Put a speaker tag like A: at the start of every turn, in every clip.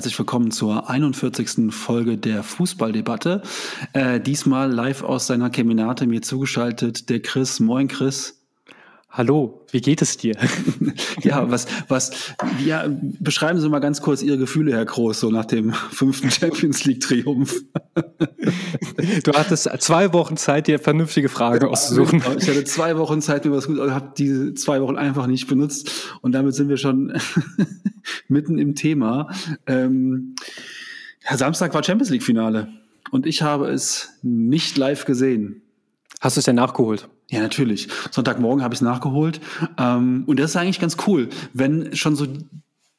A: Herzlich willkommen zur 41. Folge der Fußballdebatte. Äh, diesmal live aus seiner Keminate mir zugeschaltet der Chris. Moin Chris.
B: Hallo, wie geht es dir?
A: ja, was, was, ja, beschreiben Sie mal ganz kurz Ihre Gefühle, Herr Groß, so nach dem fünften Champions League Triumph.
B: du hattest zwei Wochen Zeit, dir vernünftige Fragen auszusuchen.
A: Ich hatte zwei Wochen Zeit, mir was gut, habe diese zwei Wochen einfach nicht benutzt und damit sind wir schon mitten im Thema. Ähm, ja, Samstag war Champions League Finale und ich habe es nicht live gesehen.
B: Hast du es denn nachgeholt?
A: Ja, natürlich. Sonntagmorgen habe ich es nachgeholt. Ähm, und das ist eigentlich ganz cool, wenn schon so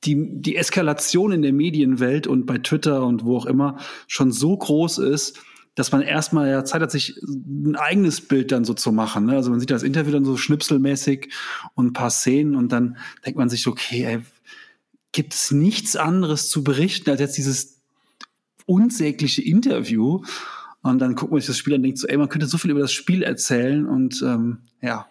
A: die, die Eskalation in der Medienwelt und bei Twitter und wo auch immer schon so groß ist, dass man erstmal ja Zeit hat, sich ein eigenes Bild dann so zu machen. Ne? Also man sieht das Interview dann so schnipselmäßig und ein paar Szenen und dann denkt man sich, okay, ey, gibt es nichts anderes zu berichten als jetzt dieses unsägliche Interview? Und dann guckt man sich das Spiel an und denkt so, ey, man könnte so viel über das Spiel erzählen und ähm, ja,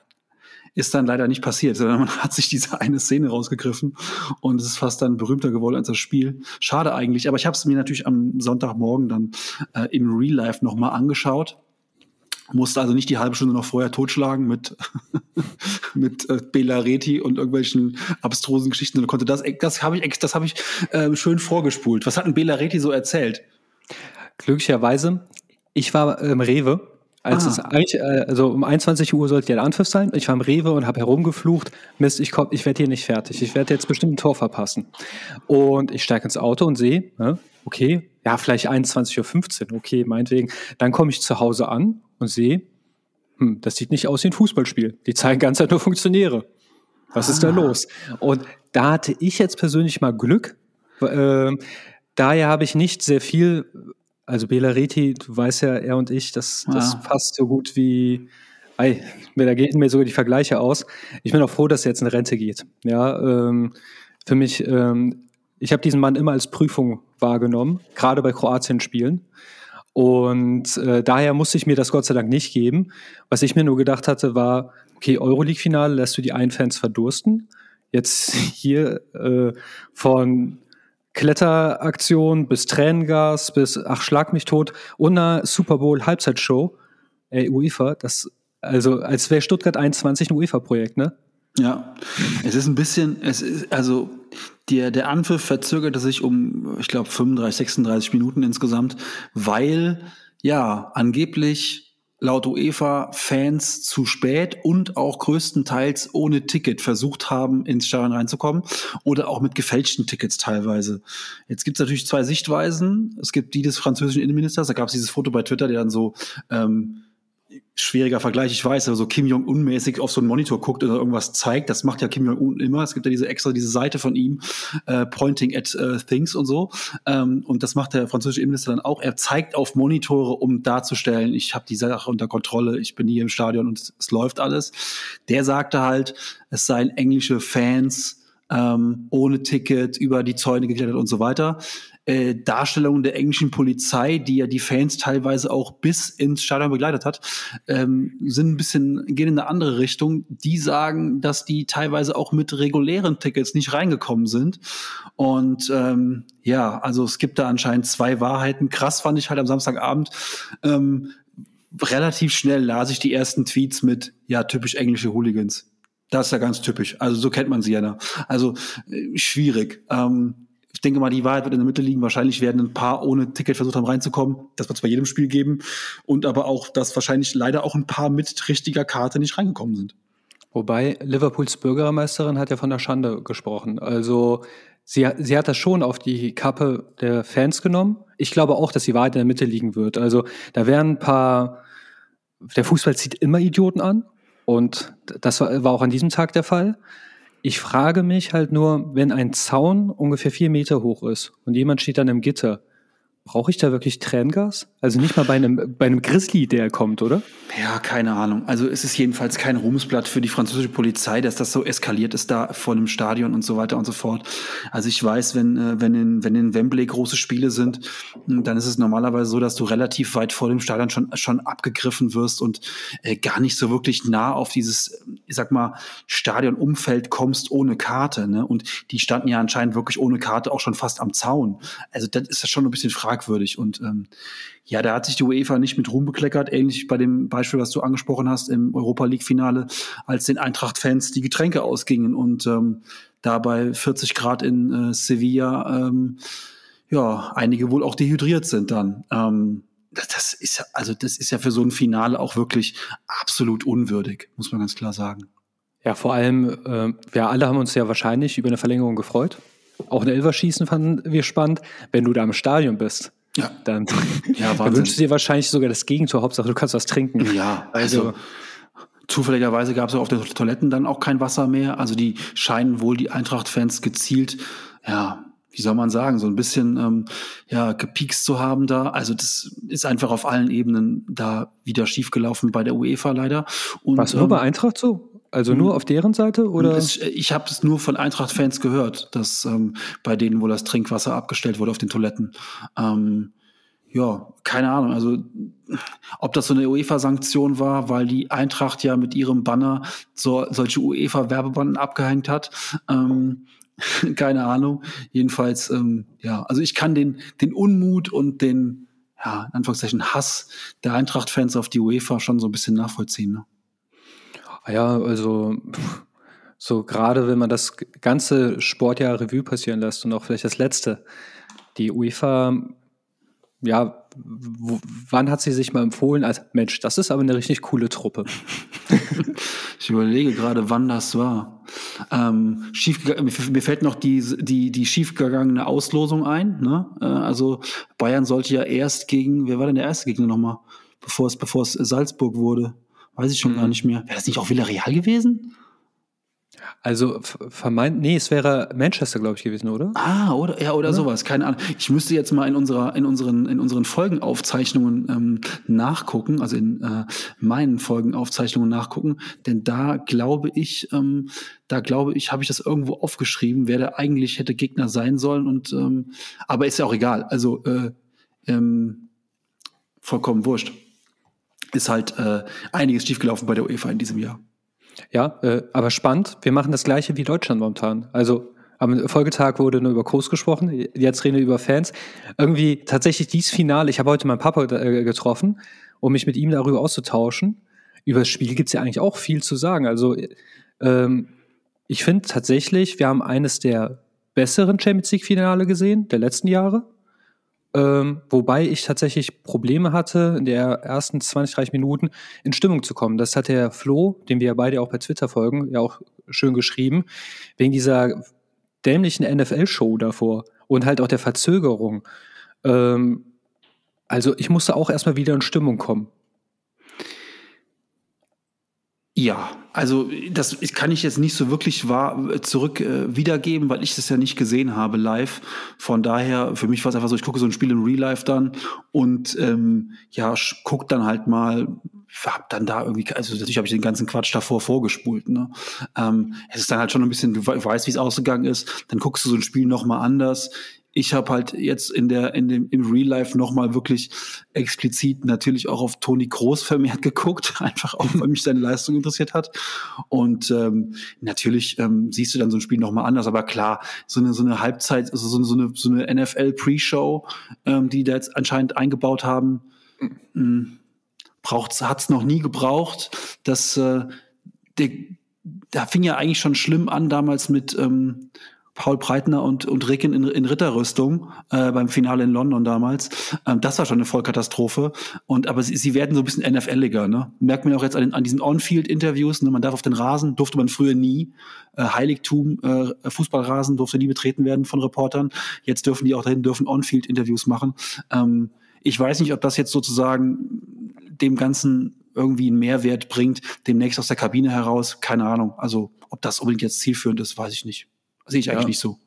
A: ist dann leider nicht passiert, sondern man hat sich diese eine Szene rausgegriffen und es ist fast dann berühmter geworden als das Spiel. Schade eigentlich, aber ich habe es mir natürlich am Sonntagmorgen dann äh, im Real Life nochmal angeschaut. Musste also nicht die halbe Stunde noch vorher totschlagen mit, mit äh, Bela Reti und irgendwelchen abstrusen Geschichten, sondern konnte das, das habe ich, das hab ich äh, schön vorgespult. Was hat denn Bela Reti so erzählt?
B: Glücklicherweise ich war im Rewe, als ah. es eigentlich, äh, also um 21 Uhr sollte der Anpfiff sein. Ich war im Rewe und habe herumgeflucht, Mist, ich, komm, ich werde hier nicht fertig. Ich werde jetzt bestimmt ein Tor verpassen. Und ich steige ins Auto und sehe, ne, okay, ja, vielleicht 21.15 Uhr, okay, meinetwegen. Dann komme ich zu Hause an und sehe, hm, das sieht nicht aus wie ein Fußballspiel. Die zeigen ganz nur Funktionäre. Was ah. ist da ah. los? Und da hatte ich jetzt persönlich mal Glück. Äh, daher habe ich nicht sehr viel also Belariti, du weißt ja, er und ich, das, das ja. passt so gut wie, ey, da gehen mir sogar die Vergleiche aus. Ich bin auch froh, dass er jetzt in Rente geht. Ja, ähm, für mich, ähm, ich habe diesen Mann immer als Prüfung wahrgenommen, gerade bei Kroatien-Spielen. Und äh, daher musste ich mir das Gott sei Dank nicht geben. Was ich mir nur gedacht hatte, war, okay, Euroleague-Finale lässt du die einen Fans verdursten. Jetzt hier äh, von Kletteraktion bis Tränengas bis ach schlag mich tot und eine Super Bowl Halbzeitshow. Äh, UEFA das also als wäre Stuttgart 21 ein UEFA Projekt ne?
A: Ja. Es ist ein bisschen es ist also der der Anpfiff verzögerte sich um ich glaube 35 36 Minuten insgesamt weil ja angeblich laut UEFA Fans zu spät und auch größtenteils ohne Ticket versucht haben, ins Stadion reinzukommen oder auch mit gefälschten Tickets teilweise. Jetzt gibt es natürlich zwei Sichtweisen. Es gibt die des französischen Innenministers, da gab es dieses Foto bei Twitter, der dann so ähm, schwieriger Vergleich, ich weiß, also Kim Jong-un mäßig auf so einen Monitor guckt oder irgendwas zeigt, das macht ja Kim Jong-un immer. Es gibt ja diese extra diese Seite von ihm, äh, pointing at uh, things und so. Ähm, und das macht der französische Innenminister dann auch. Er zeigt auf Monitore, um darzustellen, ich habe die Sache unter Kontrolle, ich bin hier im Stadion und es, es läuft alles. Der sagte halt, es seien englische Fans ähm, ohne Ticket über die Zäune geklettert und so weiter äh, Darstellungen der englischen Polizei, die ja die Fans teilweise auch bis ins Stadion begleitet hat, ähm, sind ein bisschen, gehen in eine andere Richtung. Die sagen, dass die teilweise auch mit regulären Tickets nicht reingekommen sind. Und ähm, ja, also es gibt da anscheinend zwei Wahrheiten. Krass fand ich halt am Samstagabend. Ähm, relativ schnell las ich die ersten Tweets mit, ja, typisch englische Hooligans. Das ist ja ganz typisch. Also so kennt man sie ja. Da. Also äh, schwierig. Ähm, ich denke mal, die Wahrheit wird in der Mitte liegen. Wahrscheinlich werden ein paar ohne Ticket versucht haben reinzukommen. Das wird es bei jedem Spiel geben. Und aber auch, dass wahrscheinlich leider auch ein paar mit richtiger Karte nicht reingekommen sind.
B: Wobei Liverpools Bürgermeisterin hat ja von der Schande gesprochen. Also sie, sie hat das schon auf die Kappe der Fans genommen. Ich glaube auch, dass die Wahrheit in der Mitte liegen wird. Also da werden ein paar, der Fußball zieht immer Idioten an. Und das war, auch an diesem Tag der Fall. Ich frage mich halt nur, wenn ein Zaun ungefähr vier Meter hoch ist und jemand steht dann im Gitter Brauche ich da wirklich Tränengas? Also nicht mal bei einem, bei einem Grizzly, der kommt, oder?
A: Ja, keine Ahnung. Also es ist jedenfalls kein Ruhmesblatt für die französische Polizei, dass das so eskaliert ist da vor einem Stadion und so weiter und so fort. Also ich weiß, wenn, äh, wenn, in, wenn in Wembley große Spiele sind, dann ist es normalerweise so, dass du relativ weit vor dem Stadion schon, schon abgegriffen wirst und äh, gar nicht so wirklich nah auf dieses, ich sag mal, Stadionumfeld kommst ohne Karte. Ne? Und die standen ja anscheinend wirklich ohne Karte auch schon fast am Zaun. Also das ist ja schon ein bisschen fragwürdig fragwürdig. Und ähm, ja, da hat sich die UEFA nicht mit Ruhm bekleckert, ähnlich bei dem Beispiel, was du angesprochen hast im Europa League-Finale, als den Eintracht-Fans die Getränke ausgingen und ähm, da bei 40 Grad in äh, Sevilla ähm, ja, einige wohl auch dehydriert sind dann. Ähm, das, das ist ja, also das ist ja für so ein Finale auch wirklich absolut unwürdig, muss man ganz klar sagen.
B: Ja, vor allem, äh, wir alle haben uns ja wahrscheinlich über eine Verlängerung gefreut. Auch ein Elverschießen fanden wir spannend. Wenn du da im Stadion bist, ja. dann, ja, dann wünschst du dir wahrscheinlich sogar das Gegentor. Hauptsache, du kannst was trinken.
A: Ja, also, also zufälligerweise gab es auf den Toiletten dann auch kein Wasser mehr. Also die scheinen wohl die Eintracht-Fans gezielt, ja, wie soll man sagen, so ein bisschen ähm, ja gepiekst zu haben da. Also das ist einfach auf allen Ebenen da wieder schiefgelaufen bei der UEFA leider.
B: Und, Was nur ähm, bei Eintracht so? Also nur auf deren Seite oder?
A: Es, ich habe es nur von Eintracht-Fans gehört, dass ähm, bei denen wohl das Trinkwasser abgestellt wurde auf den Toiletten. Ähm, ja, keine Ahnung. Also ob das so eine UEFA-Sanktion war, weil die Eintracht ja mit ihrem Banner so, solche UEFA-Werbebanden abgehängt hat. Ähm, keine Ahnung. Jedenfalls, ähm, ja, also ich kann den, den Unmut und den, ja, in Anführungszeichen Hass der Eintracht-Fans auf die UEFA schon so ein bisschen nachvollziehen. Ne?
B: Ah ja, also so gerade wenn man das ganze Sportjahr Revue passieren lässt und auch vielleicht das letzte, die UEFA, ja, wann hat sie sich mal empfohlen als Mensch, das ist aber eine richtig coole Truppe.
A: ich überlege gerade, wann das war. Ähm, schief, mir fällt noch die, die, die schiefgegangene Auslosung ein. Ne? Äh, also Bayern sollte ja erst gegen, wer war denn der erste Gegner nochmal, bevor es, bevor es Salzburg wurde? Weiß ich schon mhm. gar nicht mehr. Wäre das nicht auch Villarreal gewesen?
B: Also vermeint, nee, es wäre Manchester, glaube ich, gewesen, oder?
A: Ah, oder ja, oder, oder, sowas, keine Ahnung. Ich müsste jetzt mal in unserer, in unseren, in unseren Folgenaufzeichnungen ähm, nachgucken, also in äh, meinen Folgenaufzeichnungen nachgucken, denn da glaube ich, ähm, da glaube ich, habe ich das irgendwo aufgeschrieben, wer da eigentlich hätte Gegner sein sollen und ähm, aber ist ja auch egal. Also äh, ähm, vollkommen wurscht ist halt äh, einiges schiefgelaufen bei der UEFA in diesem Jahr.
B: Ja, äh, aber spannend. Wir machen das gleiche wie Deutschland momentan. Also am Folgetag wurde nur über Kurs gesprochen, jetzt reden wir über Fans. Irgendwie tatsächlich dieses Finale, ich habe heute meinen Papa äh, getroffen, um mich mit ihm darüber auszutauschen. Über das Spiel gibt es ja eigentlich auch viel zu sagen. Also ähm, ich finde tatsächlich, wir haben eines der besseren Champions League-Finale gesehen, der letzten Jahre. Ähm, wobei ich tatsächlich Probleme hatte, in der ersten 20, 30 Minuten in Stimmung zu kommen. Das hat der Flo, den wir ja beide auch bei Twitter folgen, ja auch schön geschrieben, wegen dieser dämlichen NFL-Show davor und halt auch der Verzögerung. Ähm, also ich musste auch erstmal wieder in Stimmung kommen.
A: Ja, also das kann ich jetzt nicht so wirklich wahr, zurück äh, wiedergeben, weil ich das ja nicht gesehen habe live. Von daher, für mich war es einfach so, ich gucke so ein Spiel in Real Life dann und ähm, ja, guck dann halt mal, hab dann da irgendwie, also natürlich habe ich den ganzen Quatsch davor vorgespult. Ne? Ähm, es ist dann halt schon ein bisschen, du weißt, wie es ausgegangen ist, dann guckst du so ein Spiel nochmal anders ich habe halt jetzt in der in dem im Real Life noch mal wirklich explizit natürlich auch auf Toni Groß vermehrt geguckt, einfach auch weil mich seine Leistung interessiert hat und ähm, natürlich ähm, siehst du dann so ein Spiel noch mal anders, aber klar so eine so eine Halbzeit, also so eine so eine, so eine NFL Pre-Show, ähm, die da jetzt anscheinend eingebaut haben, mhm. braucht's hat's noch nie gebraucht, dass äh, der, da fing ja eigentlich schon schlimm an damals mit ähm, Paul Breitner und, und Ricken in, in Ritterrüstung äh, beim Finale in London damals. Ähm, das war schon eine Vollkatastrophe. Und aber sie, sie werden so ein bisschen NFLiger, ne? Merkt man auch jetzt an, an diesen On-Field-Interviews, ne? Man darf auf den Rasen, durfte man früher nie. Äh, Heiligtum, äh, Fußballrasen durfte nie betreten werden von Reportern. Jetzt dürfen die auch dahin, dürfen On-Field-Interviews machen. Ähm, ich weiß nicht, ob das jetzt sozusagen dem Ganzen irgendwie einen Mehrwert bringt, demnächst aus der Kabine heraus. Keine Ahnung. Also, ob das unbedingt jetzt zielführend ist, weiß ich nicht. Sehe ich eigentlich ja. nicht so.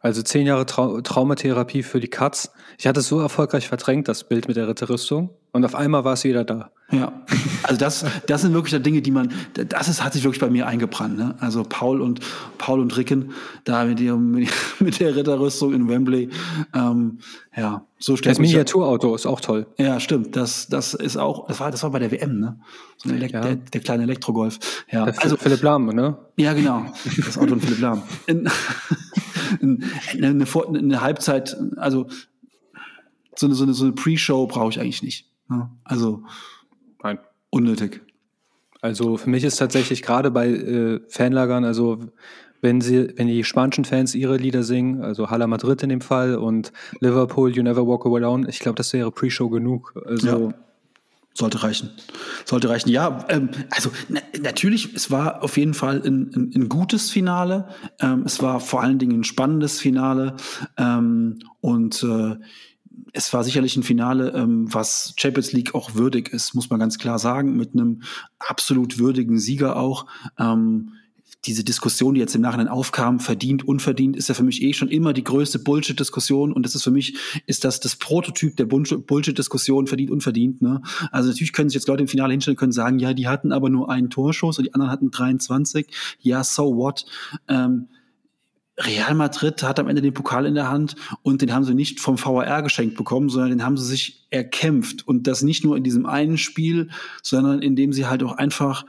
B: Also zehn Jahre Trau Traumatherapie für die Katz. Ich hatte es so erfolgreich verdrängt, das Bild mit der Ritterrüstung. Und auf einmal war es wieder da.
A: Ja, also das, das sind wirklich Dinge, die man, das ist, hat sich wirklich bei mir eingebrannt. Ne? Also Paul und Paul und Ricken, da mit, ihrem, mit der Ritterrüstung in Wembley, ähm, ja, so
B: Das Miniaturauto ist auch toll.
A: Ja, stimmt. Das, das ist auch, das war, das war bei der WM, ne? So ja. der, der, kleine Elektrogolf. Ja,
B: der also Philipp Lahm, ne?
A: Ja, genau. Das Auto von Philipp Lahm. In, eine, eine, eine Halbzeit, also so eine, so eine, so eine Pre-Show brauche ich eigentlich nicht. Also Nein. unnötig.
B: Also für mich ist tatsächlich gerade bei äh, Fanlagern, also wenn sie, wenn die spanischen Fans ihre Lieder singen, also Hala Madrid in dem Fall und Liverpool, You Never Walk Away Alone, ich glaube, das wäre Pre-Show genug. Also
A: ja. Sollte reichen. Sollte reichen. Ja, ähm, also na, natürlich, es war auf jeden Fall ein, ein, ein gutes Finale. Ähm, es war vor allen Dingen ein spannendes Finale. Ähm, und äh, es war sicherlich ein Finale, ähm, was Champions League auch würdig ist, muss man ganz klar sagen, mit einem absolut würdigen Sieger auch. Ähm, diese Diskussion, die jetzt im Nachhinein aufkam, verdient, unverdient, ist ja für mich eh schon immer die größte Bullshit-Diskussion. Und das ist für mich, ist das das Prototyp der Bullshit-Diskussion, verdient, unverdient. Ne? Also natürlich können sich jetzt Leute im Finale hinstellen können sagen, ja, die hatten aber nur einen Torschuss und die anderen hatten 23. Ja, so what? Ähm, Real Madrid hat am Ende den Pokal in der Hand und den haben sie nicht vom VAR geschenkt bekommen, sondern den haben sie sich erkämpft. Und das nicht nur in diesem einen Spiel, sondern indem sie halt auch einfach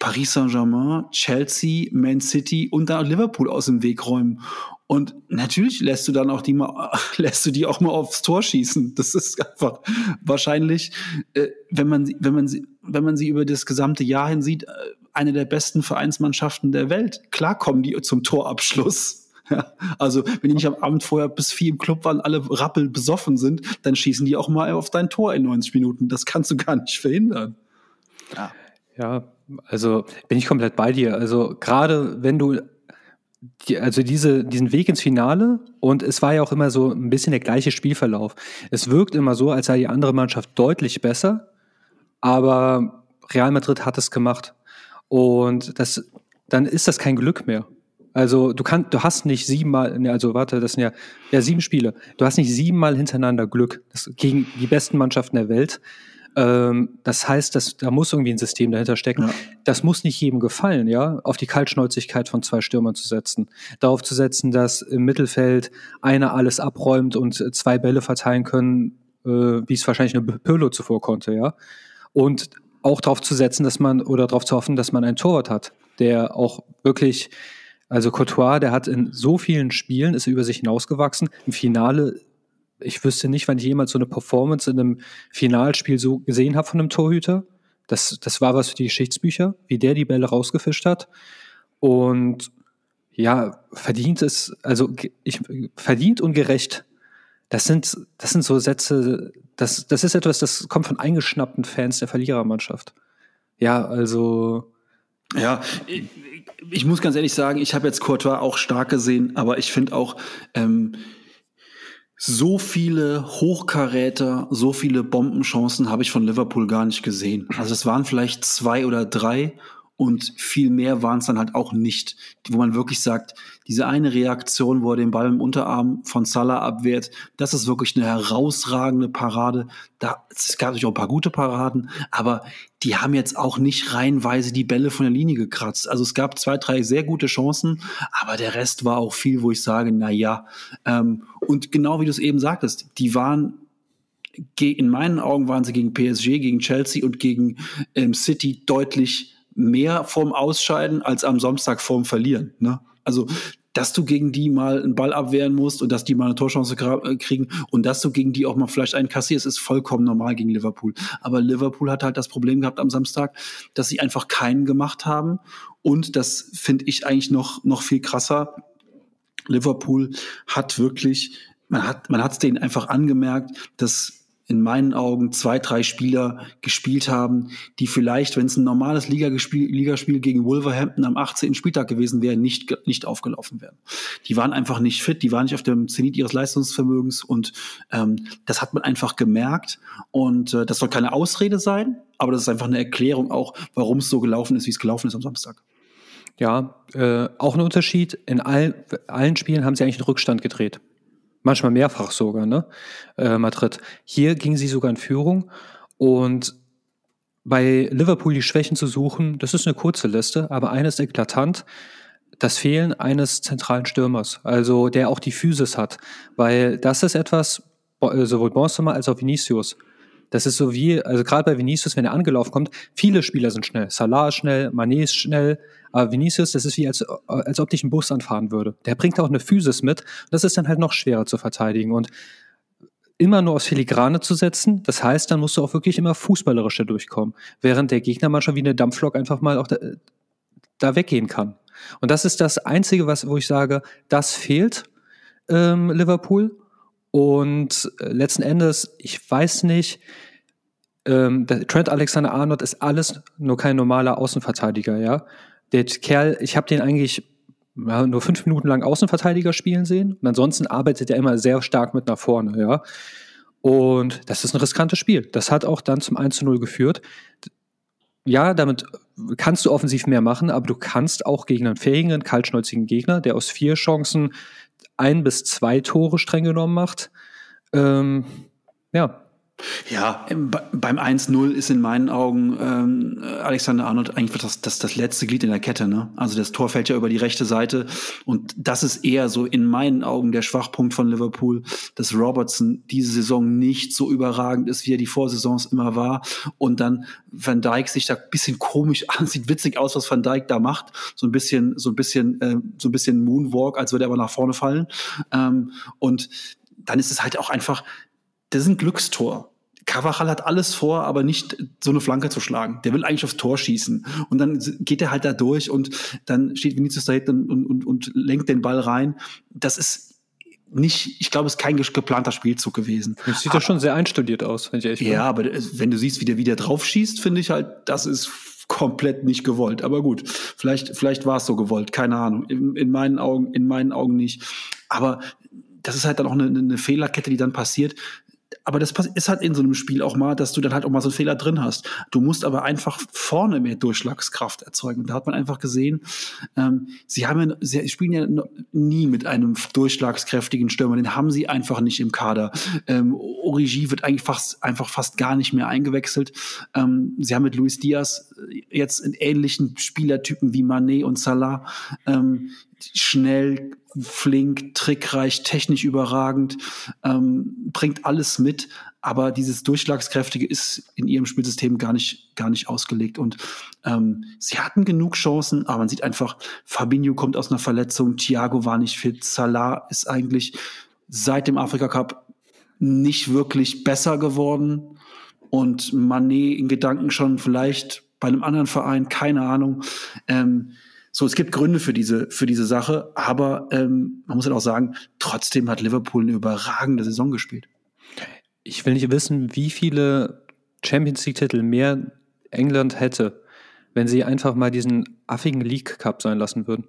A: Paris Saint-Germain, Chelsea, Man City und dann auch Liverpool aus dem Weg räumen. Und natürlich lässt du dann auch die mal, lässt du die auch mal aufs Tor schießen. Das ist einfach wahrscheinlich, äh, wenn man sie, wenn man wenn man sie über das gesamte Jahr hin sieht, äh, eine der besten Vereinsmannschaften der Welt. Klar kommen die zum Torabschluss. Ja, also wenn die nicht am Abend vorher bis vier im Club waren, alle rappel besoffen sind, dann schießen die auch mal auf dein Tor in 90 Minuten. Das kannst du gar nicht verhindern.
B: Ja. Ja, also bin ich komplett bei dir. Also gerade wenn du die, also diese, diesen Weg ins Finale und es war ja auch immer so ein bisschen der gleiche Spielverlauf. Es wirkt immer so, als sei die andere Mannschaft deutlich besser, aber Real Madrid hat es gemacht. Und das, dann ist das kein Glück mehr. Also du kannst, du hast nicht siebenmal, ne, also warte, das sind ja, ja sieben Spiele. Du hast nicht siebenmal hintereinander Glück das, gegen die besten Mannschaften der Welt. Ähm, das heißt, dass, da muss irgendwie ein System dahinter stecken. Ja. Das muss nicht jedem gefallen, ja, auf die Kaltschnäuzigkeit von zwei Stürmern zu setzen. Darauf zu setzen, dass im Mittelfeld einer alles abräumt und zwei Bälle verteilen können, äh, wie es wahrscheinlich eine Pirlo zuvor konnte, ja. Und auch darauf zu setzen, dass man, oder darauf zu hoffen, dass man einen Torwart hat, der auch wirklich also Courtois, der hat in so vielen Spielen, ist über sich hinausgewachsen. Im Finale ich wüsste nicht, wann ich jemals so eine Performance in einem Finalspiel so gesehen habe von einem Torhüter. Das, das war was für die Geschichtsbücher, wie der die Bälle rausgefischt hat. Und ja, verdient ist, also ich, verdient und gerecht. Das sind, das sind so Sätze, das, das ist etwas, das kommt von eingeschnappten Fans der Verlierermannschaft. Ja, also.
A: Ja, ich, ich muss ganz ehrlich sagen, ich habe jetzt Courtois auch stark gesehen, aber ich finde auch, ähm, so viele Hochkaräter, so viele Bombenchancen habe ich von Liverpool gar nicht gesehen. Also es waren vielleicht zwei oder drei und viel mehr waren es dann halt auch nicht, wo man wirklich sagt, diese eine Reaktion, wo er den Ball im Unterarm von Salah abwehrt, das ist wirklich eine herausragende Parade. Da, es gab natürlich auch ein paar gute Paraden, aber die haben jetzt auch nicht reihenweise die Bälle von der Linie gekratzt. Also es gab zwei, drei sehr gute Chancen, aber der Rest war auch viel, wo ich sage, na ja. Ähm, und genau wie du es eben sagtest, die waren in meinen Augen waren sie gegen PSG, gegen Chelsea und gegen ähm, City deutlich mehr vorm Ausscheiden als am Samstag vorm Verlieren. Ne? Also, dass du gegen die mal einen Ball abwehren musst und dass die mal eine Torchance äh, kriegen und dass du gegen die auch mal vielleicht einen kassierst, ist vollkommen normal gegen Liverpool. Aber Liverpool hat halt das Problem gehabt am Samstag, dass sie einfach keinen gemacht haben. Und das finde ich eigentlich noch, noch viel krasser. Liverpool hat wirklich, man hat, man hat es denen einfach angemerkt, dass in meinen Augen zwei, drei Spieler gespielt haben, die vielleicht, wenn es ein normales Ligaspiel, Ligaspiel gegen Wolverhampton am 18. Spieltag gewesen wäre, nicht, nicht aufgelaufen wären. Die waren einfach nicht fit, die waren nicht auf dem Zenit ihres Leistungsvermögens und ähm, das hat man einfach gemerkt und äh, das soll keine Ausrede sein, aber das ist einfach eine Erklärung auch, warum es so gelaufen ist, wie es gelaufen ist am Samstag.
B: Ja, äh, auch ein Unterschied. In all, allen Spielen haben sie eigentlich einen Rückstand gedreht. Manchmal mehrfach sogar, ne? Äh, Madrid. Hier ging sie sogar in Führung. Und bei Liverpool die Schwächen zu suchen, das ist eine kurze Liste, aber eines eklatant, das Fehlen eines zentralen Stürmers, also der auch die Physis hat. Weil das ist etwas, sowohl Benzema als auch Vinicius, das ist so wie, also gerade bei Vinicius, wenn er angelaufen kommt, viele Spieler sind schnell. Salah ist schnell, Mané ist schnell, aber Vinicius, das ist wie, als, als ob dich ein Bus anfahren würde. Der bringt auch eine Physis mit. Das ist dann halt noch schwerer zu verteidigen. Und immer nur aufs Filigrane zu setzen, das heißt, dann musst du auch wirklich immer fußballerischer durchkommen. Während der Gegner manchmal wie eine Dampflok einfach mal auch da, da weggehen kann. Und das ist das Einzige, was, wo ich sage, das fehlt ähm, Liverpool. Und äh, letzten Endes, ich weiß nicht, ähm, Trent Alexander-Arnold ist alles nur kein normaler Außenverteidiger, ja. Der Kerl, ich habe den eigentlich ja, nur fünf Minuten lang Außenverteidiger spielen sehen und ansonsten arbeitet er immer sehr stark mit nach vorne, ja. Und das ist ein riskantes Spiel. Das hat auch dann zum 1 zu 0 geführt. Ja, damit kannst du offensiv mehr machen, aber du kannst auch gegen einen fähigen, kaltschnäuzigen Gegner, der aus vier Chancen ein bis zwei Tore streng genommen macht. Ähm, ja.
A: Ja, beim 1-0 ist in meinen Augen ähm, Alexander Arnold eigentlich das, das, das letzte Glied in der Kette. Ne? Also das Tor fällt ja über die rechte Seite und das ist eher so in meinen Augen der Schwachpunkt von Liverpool, dass Robertson diese Saison nicht so überragend ist, wie er die Vorsaisons immer war und dann Van Dijk sich da ein bisschen komisch an, sieht witzig aus, was Van Dijk da macht, so ein bisschen, so ein bisschen, äh, so ein bisschen Moonwalk, als würde er aber nach vorne fallen ähm, und dann ist es halt auch einfach, das ist ein Glückstor. Cavachal hat alles vor, aber nicht so eine Flanke zu schlagen. Der will eigentlich aufs Tor schießen. Und dann geht er halt da durch und dann steht Vinicius da hinten und, und, und lenkt den Ball rein. Das ist nicht, ich glaube, es ist kein geplanter Spielzug gewesen.
B: Das sieht doch schon sehr einstudiert aus,
A: wenn ich ehrlich bin. Ja, aber wenn du siehst, wie der wieder drauf schießt, finde ich halt, das ist komplett nicht gewollt. Aber gut, vielleicht, vielleicht war es so gewollt, keine Ahnung. In, in, meinen Augen, in meinen Augen nicht. Aber das ist halt dann auch eine, eine Fehlerkette, die dann passiert aber das ist halt in so einem Spiel auch mal, dass du dann halt auch mal so einen Fehler drin hast. Du musst aber einfach vorne mehr Durchschlagskraft erzeugen. Und da hat man einfach gesehen, ähm, sie haben ja, sie spielen ja nie mit einem durchschlagskräftigen Stürmer. Den haben sie einfach nicht im Kader. Ähm, Origi wird eigentlich fast, einfach fast gar nicht mehr eingewechselt. Ähm, sie haben mit Luis Diaz jetzt in ähnlichen Spielertypen wie Manet und Salah ähm, schnell, flink, trickreich, technisch überragend, ähm, bringt alles mit, aber dieses Durchschlagskräftige ist in ihrem Spielsystem gar nicht, gar nicht ausgelegt. Und ähm, sie hatten genug Chancen, aber man sieht einfach, Fabinho kommt aus einer Verletzung, Thiago war nicht fit, Salah ist eigentlich seit dem Afrika Cup nicht wirklich besser geworden und Manet in Gedanken schon vielleicht bei einem anderen Verein, keine Ahnung. Ähm, so, es gibt Gründe für diese, für diese Sache, aber ähm, man muss halt auch sagen, trotzdem hat Liverpool eine überragende Saison gespielt.
B: Ich will nicht wissen, wie viele Champions League-Titel mehr England hätte, wenn sie einfach mal diesen affigen League Cup sein lassen würden.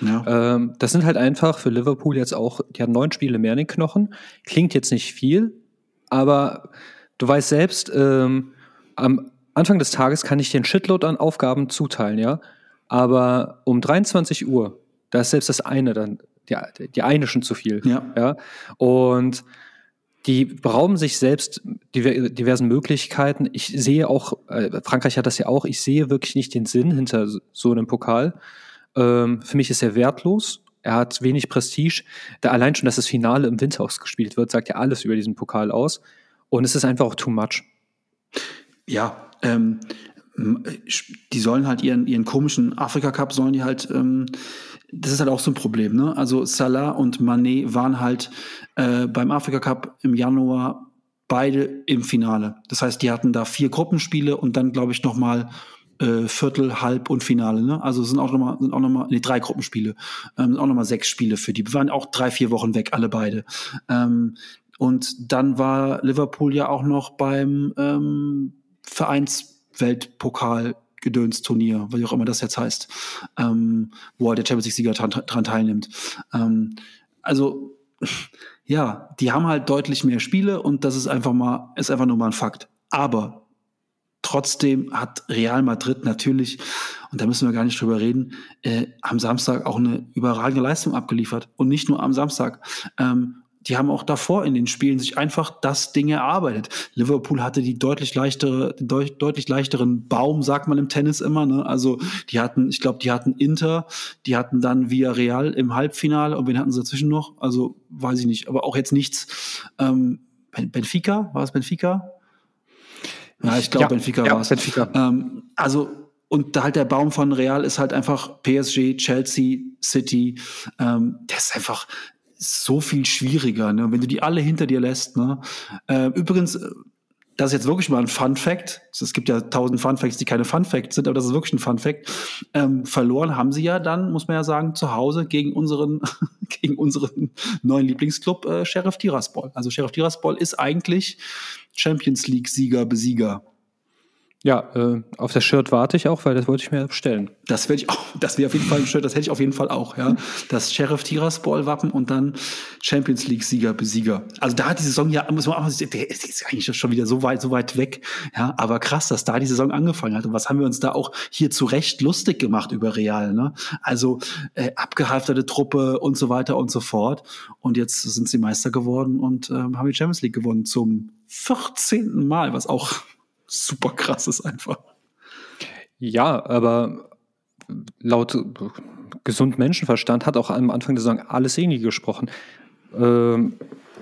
B: Ja. Ähm, das sind halt einfach für Liverpool jetzt auch, die haben neun Spiele mehr in den Knochen. Klingt jetzt nicht viel, aber du weißt selbst, ähm, am Anfang des Tages kann ich den Shitload an Aufgaben zuteilen, ja. Aber um 23 Uhr, da ist selbst das eine dann, die, die eine schon zu viel. Ja. ja? Und die berauben sich selbst diversen Möglichkeiten. Ich sehe auch, äh, Frankreich hat das ja auch, ich sehe wirklich nicht den Sinn hinter so einem Pokal. Ähm, für mich ist er wertlos. Er hat wenig Prestige. Da allein schon, dass das Finale im Winter ausgespielt wird, sagt ja alles über diesen Pokal aus. Und es ist einfach auch too much.
A: Ja, ähm, die sollen halt ihren, ihren komischen Afrika Cup sollen die halt, ähm, das ist halt auch so ein Problem, ne? Also Salah und Mané waren halt äh, beim Afrika Cup im Januar beide im Finale. Das heißt, die hatten da vier Gruppenspiele und dann, glaube ich, noch mal äh, Viertel, Halb und Finale. Ne? Also sind auch noch mal, sind auch noch mal, nee, drei Gruppenspiele, ähm, sind auch noch mal sechs Spiele für die. Wir waren auch drei, vier Wochen weg, alle beide. Ähm, und dann war Liverpool ja auch noch beim ähm, Vereins Weltpokal Gedöns-Turnier, was auch immer das jetzt heißt, ähm, wo halt der Champions League-Sieger dran, dran, teilnimmt. Ähm, also, ja, die haben halt deutlich mehr Spiele und das ist einfach mal, ist einfach nur mal ein Fakt. Aber trotzdem hat Real Madrid natürlich, und da müssen wir gar nicht drüber reden, äh, am Samstag auch eine überragende Leistung abgeliefert. Und nicht nur am Samstag. Ähm, die haben auch davor in den Spielen sich einfach das Ding erarbeitet. Liverpool hatte die deutlich leichtere, deut, deutlich leichteren Baum, sagt man im Tennis immer. Ne? Also die hatten, ich glaube, die hatten Inter, die hatten dann Villarreal im Halbfinale und wen hatten sie dazwischen noch? Also weiß ich nicht, aber auch jetzt nichts. Ähm, Benfica, war es Benfica? Ja, ich glaube, ja, Benfica ja, war es. Benfica. Ähm, also und halt der Baum von Real ist halt einfach PSG, Chelsea, City. Ähm, der ist einfach, so viel schwieriger, ne? wenn du die alle hinter dir lässt. Ne? Äh, übrigens, das ist jetzt wirklich mal ein Fun Fact. Es gibt ja tausend Fun Facts, die keine Fun Facts sind, aber das ist wirklich ein Fun Fact. Ähm, verloren haben sie ja dann, muss man ja sagen, zu Hause gegen unseren, gegen unseren neuen Lieblingsclub äh, Sheriff Tiraspol. Also Sheriff Tiraspol ist eigentlich Champions League Sieger, Besieger.
B: Ja, äh, auf das Shirt warte ich auch, weil das wollte ich mir bestellen.
A: Das werde ich auch, das wäre auf jeden Fall ein Shirt, das hätte ich auf jeden Fall auch, ja. Das Sheriff Tiraspol Wappen und dann Champions League Sieger, Besieger. Also da hat die Saison ja, muss man auch, der ist eigentlich schon wieder so weit, so weit weg, ja. Aber krass, dass da die Saison angefangen hat. Und was haben wir uns da auch hier zu Recht lustig gemacht über Real, ne? Also, äh, abgehalfterte Truppe und so weiter und so fort. Und jetzt sind sie Meister geworden und äh, haben die Champions League gewonnen zum 14. Mal, was auch super krass ist einfach.
B: Ja, aber laut gesund Menschenverstand hat auch am Anfang der Saison alles irgendwie gesprochen. Ähm,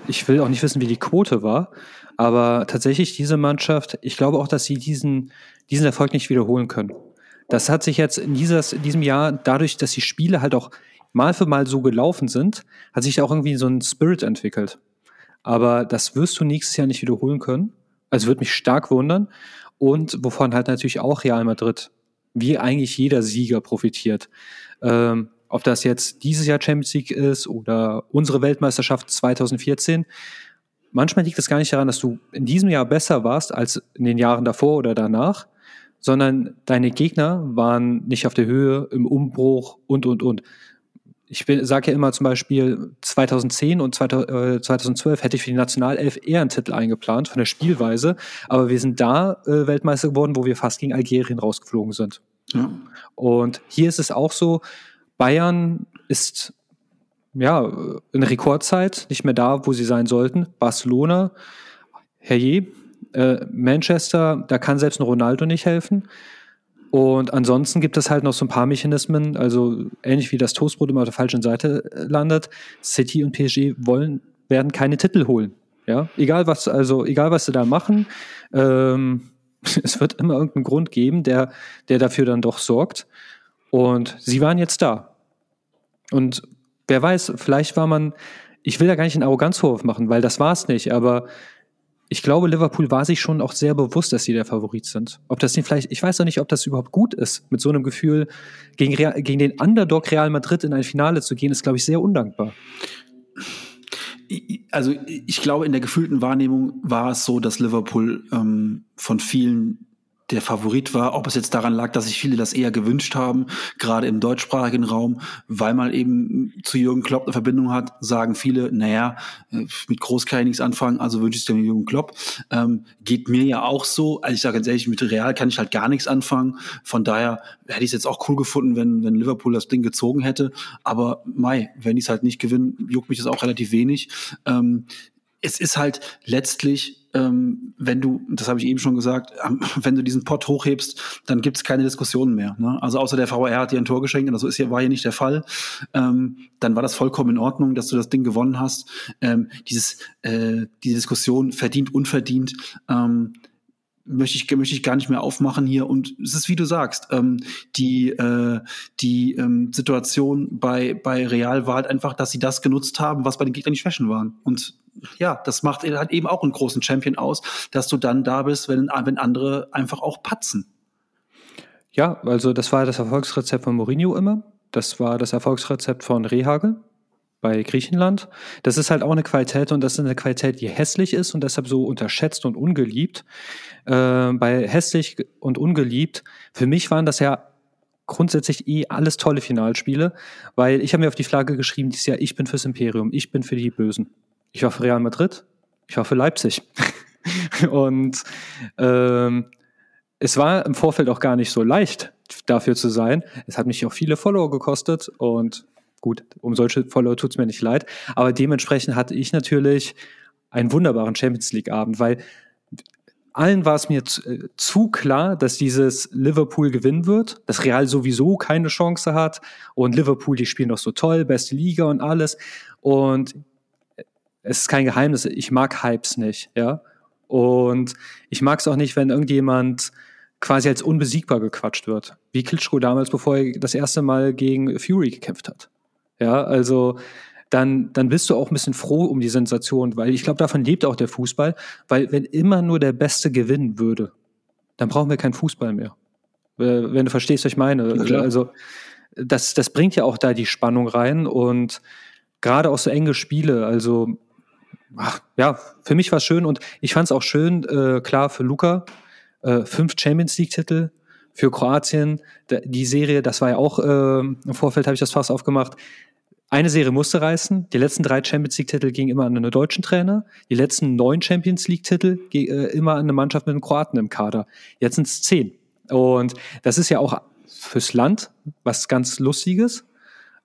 B: ich will auch nicht wissen, wie die Quote war, aber tatsächlich diese Mannschaft, ich glaube auch, dass sie diesen, diesen Erfolg nicht wiederholen können. Das hat sich jetzt in, dieses, in diesem Jahr, dadurch, dass die Spiele halt auch mal für mal so gelaufen sind, hat sich auch irgendwie so ein Spirit entwickelt. Aber das wirst du nächstes Jahr nicht wiederholen können. Also würde mich stark wundern. Und wovon halt natürlich auch Real Madrid, wie eigentlich jeder Sieger profitiert. Ähm, ob das jetzt dieses Jahr Champions League ist oder unsere Weltmeisterschaft 2014. Manchmal liegt es gar nicht daran, dass du in diesem Jahr besser warst als in den Jahren davor oder danach, sondern deine Gegner waren nicht auf der Höhe, im Umbruch und, und, und ich sage ja immer zum Beispiel 2010 und 2012 äh, hätte ich für die Nationalelf eher einen Titel eingeplant von der Spielweise, aber wir sind da äh, Weltmeister geworden, wo wir fast gegen Algerien rausgeflogen sind. Ja. Und hier ist es auch so, Bayern ist ja in Rekordzeit nicht mehr da, wo sie sein sollten. Barcelona, herrje, äh, Manchester, da kann selbst ein Ronaldo nicht helfen. Und ansonsten gibt es halt noch so ein paar Mechanismen, also ähnlich wie das Toastbrot immer auf der falschen Seite äh, landet. City und PSG wollen, werden keine Titel holen. Ja, egal was, also egal was sie da machen, ähm, es wird immer irgendeinen Grund geben, der, der dafür dann doch sorgt. Und sie waren jetzt da. Und wer weiß, vielleicht war man, ich will da gar nicht einen Arroganzvorwurf machen, weil das war es nicht, aber ich glaube, Liverpool war sich schon auch sehr bewusst, dass sie der Favorit sind. Ob das nicht vielleicht, ich weiß noch nicht, ob das überhaupt gut ist, mit so einem Gefühl gegen, Real, gegen den Underdog Real Madrid in ein Finale zu gehen, ist, glaube ich, sehr undankbar.
A: Also ich glaube, in der gefühlten Wahrnehmung war es so, dass Liverpool ähm, von vielen der Favorit war, ob es jetzt daran lag, dass sich viele das eher gewünscht haben, gerade im deutschsprachigen Raum, weil man eben zu Jürgen Klopp eine Verbindung hat, sagen viele, naja, äh, mit Groß kann ich nichts anfangen, also wünsche ich es dem Jürgen Klopp. Ähm, geht mir ja auch so. Also ich sage ganz ehrlich, mit Real kann ich halt gar nichts anfangen. Von daher hätte ich es jetzt auch cool gefunden, wenn, wenn Liverpool das Ding gezogen hätte. Aber Mai, wenn die es halt nicht gewinnen, juckt mich das auch relativ wenig. Ähm, es ist halt letztlich ähm, wenn du, das habe ich eben schon gesagt, ähm, wenn du diesen Pott hochhebst, dann gibt es keine Diskussionen mehr. Ne? Also außer der VR hat dir ein Tor geschenkt, und das ist hier, war hier nicht der Fall. Ähm, dann war das vollkommen in Ordnung, dass du das Ding gewonnen hast. Ähm, dieses, äh, die Diskussion verdient, unverdient, ähm, möchte ich, möchte ich gar nicht mehr aufmachen hier. Und es ist, wie du sagst, ähm, die, äh, die ähm, Situation bei, bei Real war halt einfach, dass sie das genutzt haben, was bei den Gegnern die Schwächen waren. Und ja, das macht halt eben auch einen großen Champion aus, dass du dann da bist, wenn, wenn andere einfach auch patzen.
B: Ja, also das war das Erfolgsrezept von Mourinho immer. Das war das Erfolgsrezept von Rehagel bei Griechenland. Das ist halt auch eine Qualität und das ist eine Qualität, die hässlich ist und deshalb so unterschätzt und ungeliebt. Äh, bei hässlich und ungeliebt, für mich waren das ja grundsätzlich eh alles tolle Finalspiele, weil ich habe mir auf die Flagge geschrieben dieses Jahr, ich bin fürs Imperium, ich bin für die Bösen. Ich war für Real Madrid, ich war für Leipzig. und ähm, es war im Vorfeld auch gar nicht so leicht, dafür zu sein. Es hat mich auch viele Follower gekostet und gut, um solche Follower tut es mir nicht leid. Aber dementsprechend hatte ich natürlich einen wunderbaren Champions League-Abend, weil allen war es mir zu, äh, zu, klar, dass dieses Liverpool gewinnen wird, dass Real sowieso keine Chance hat und Liverpool, die spielen doch so toll, beste Liga und alles. Und es ist kein Geheimnis, ich mag Hypes nicht, ja. Und ich mag es auch nicht, wenn irgendjemand quasi als unbesiegbar gequatscht wird. Wie Klitschko damals, bevor er das erste Mal gegen Fury gekämpft hat. Ja, also dann, dann bist du auch ein bisschen froh um die Sensation, weil ich glaube, davon lebt auch der Fußball, weil wenn immer nur der Beste gewinnen würde, dann brauchen wir keinen Fußball mehr. Wenn du verstehst, was ich meine. Ja, also das, das bringt ja auch da die Spannung rein und gerade auch so enge Spiele, also ach, ja, für mich war es schön und ich fand es auch schön, äh, klar, für Luca, äh, fünf Champions League-Titel für Kroatien. Die Serie, das war ja auch äh, im Vorfeld, habe ich das fast aufgemacht. Eine Serie musste reißen. Die letzten drei Champions League-Titel gingen immer an einen deutschen Trainer. Die letzten neun Champions League-Titel äh, immer an eine Mannschaft mit einem Kroaten im Kader. Jetzt sind es zehn. Und das ist ja auch fürs Land was ganz Lustiges.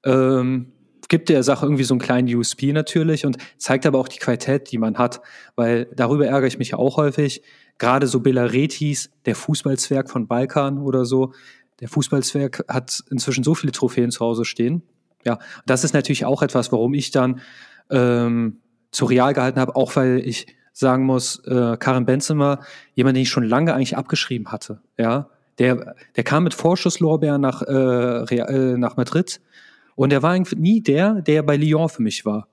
B: Ähm, gibt der Sache irgendwie so einen kleinen USP natürlich und zeigt aber auch die Qualität, die man hat. Weil darüber ärgere ich mich ja auch häufig gerade so Belaretis, der Fußballzwerg von Balkan oder so, der Fußballzwerg hat inzwischen so viele Trophäen zu Hause stehen. Ja, das ist natürlich auch etwas, warum ich dann ähm, zu Real gehalten habe, auch weil ich sagen muss, äh, Karim Benzema, jemand, den ich schon lange eigentlich abgeschrieben hatte, ja, der, der kam mit Vorschusslorbeeren nach, äh, Real, äh, nach Madrid und er war nie der, der bei Lyon für mich war.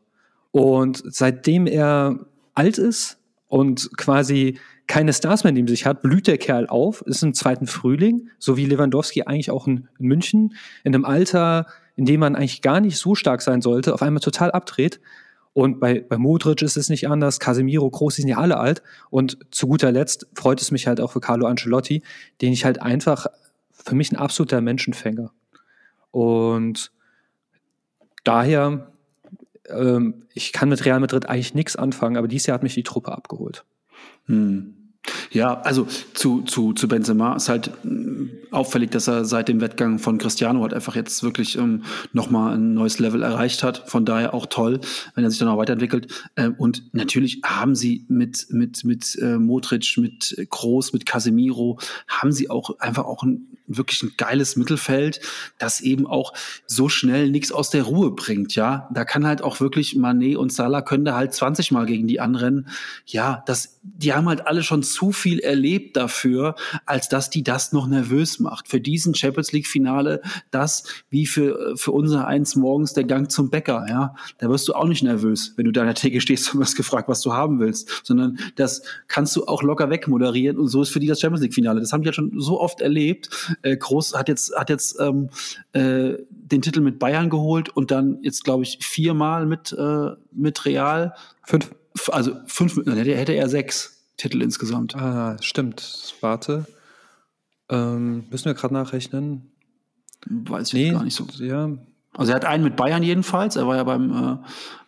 B: Und seitdem er alt ist und quasi keine Stars mehr neben sich hat, blüht der Kerl auf, ist im zweiten Frühling, so wie Lewandowski eigentlich auch in, in München, in einem Alter, in dem man eigentlich gar nicht so stark sein sollte, auf einmal total abdreht. Und bei, bei Modric ist es nicht anders, Casemiro, die sind ja alle alt. Und zu guter Letzt freut es mich halt auch für Carlo Ancelotti, den ich halt einfach für mich ein absoluter Menschenfänger. Und daher, ähm, ich kann mit Real Madrid eigentlich nichts anfangen, aber dieses Jahr hat mich die Truppe abgeholt.
A: Hm. Ja, also zu, zu, zu Benzema ist halt hm, auffällig, dass er seit dem Wettgang von Cristiano halt einfach jetzt wirklich ähm, nochmal ein neues Level erreicht hat. Von daher auch toll, wenn er sich dann auch weiterentwickelt. Ähm, und natürlich haben sie mit, mit, mit äh, Modric, mit Groß, mit Casemiro, haben sie auch einfach auch ein wirklich ein geiles Mittelfeld, das eben auch so schnell nichts aus der Ruhe bringt, ja. Da kann halt auch wirklich Manet und Salah können da halt 20 Mal gegen die anrennen. Ja, das, die haben halt alle schon zu viel erlebt dafür, als dass die das noch nervös macht. Für diesen Champions League Finale, das wie für, für unser eins morgens der Gang zum Bäcker, ja. Da wirst du auch nicht nervös, wenn du da in der Theke stehst und wirst gefragt, was du haben willst, sondern das kannst du auch locker wegmoderieren und so ist für die das Champions League Finale. Das haben die ja schon so oft erlebt. Äh, Groß hat jetzt, hat jetzt ähm, äh, den Titel mit Bayern geholt und dann jetzt, glaube ich, viermal mit, äh, mit Real.
B: Fünf.
A: Also fünf, dann hätte, hätte er sechs. Titel insgesamt.
B: Ah, stimmt. Warte. Ähm, müssen wir gerade nachrechnen?
A: Weiß ich nee, gar nicht so. Ja. Also er hat einen mit Bayern jedenfalls. Er war ja beim, äh,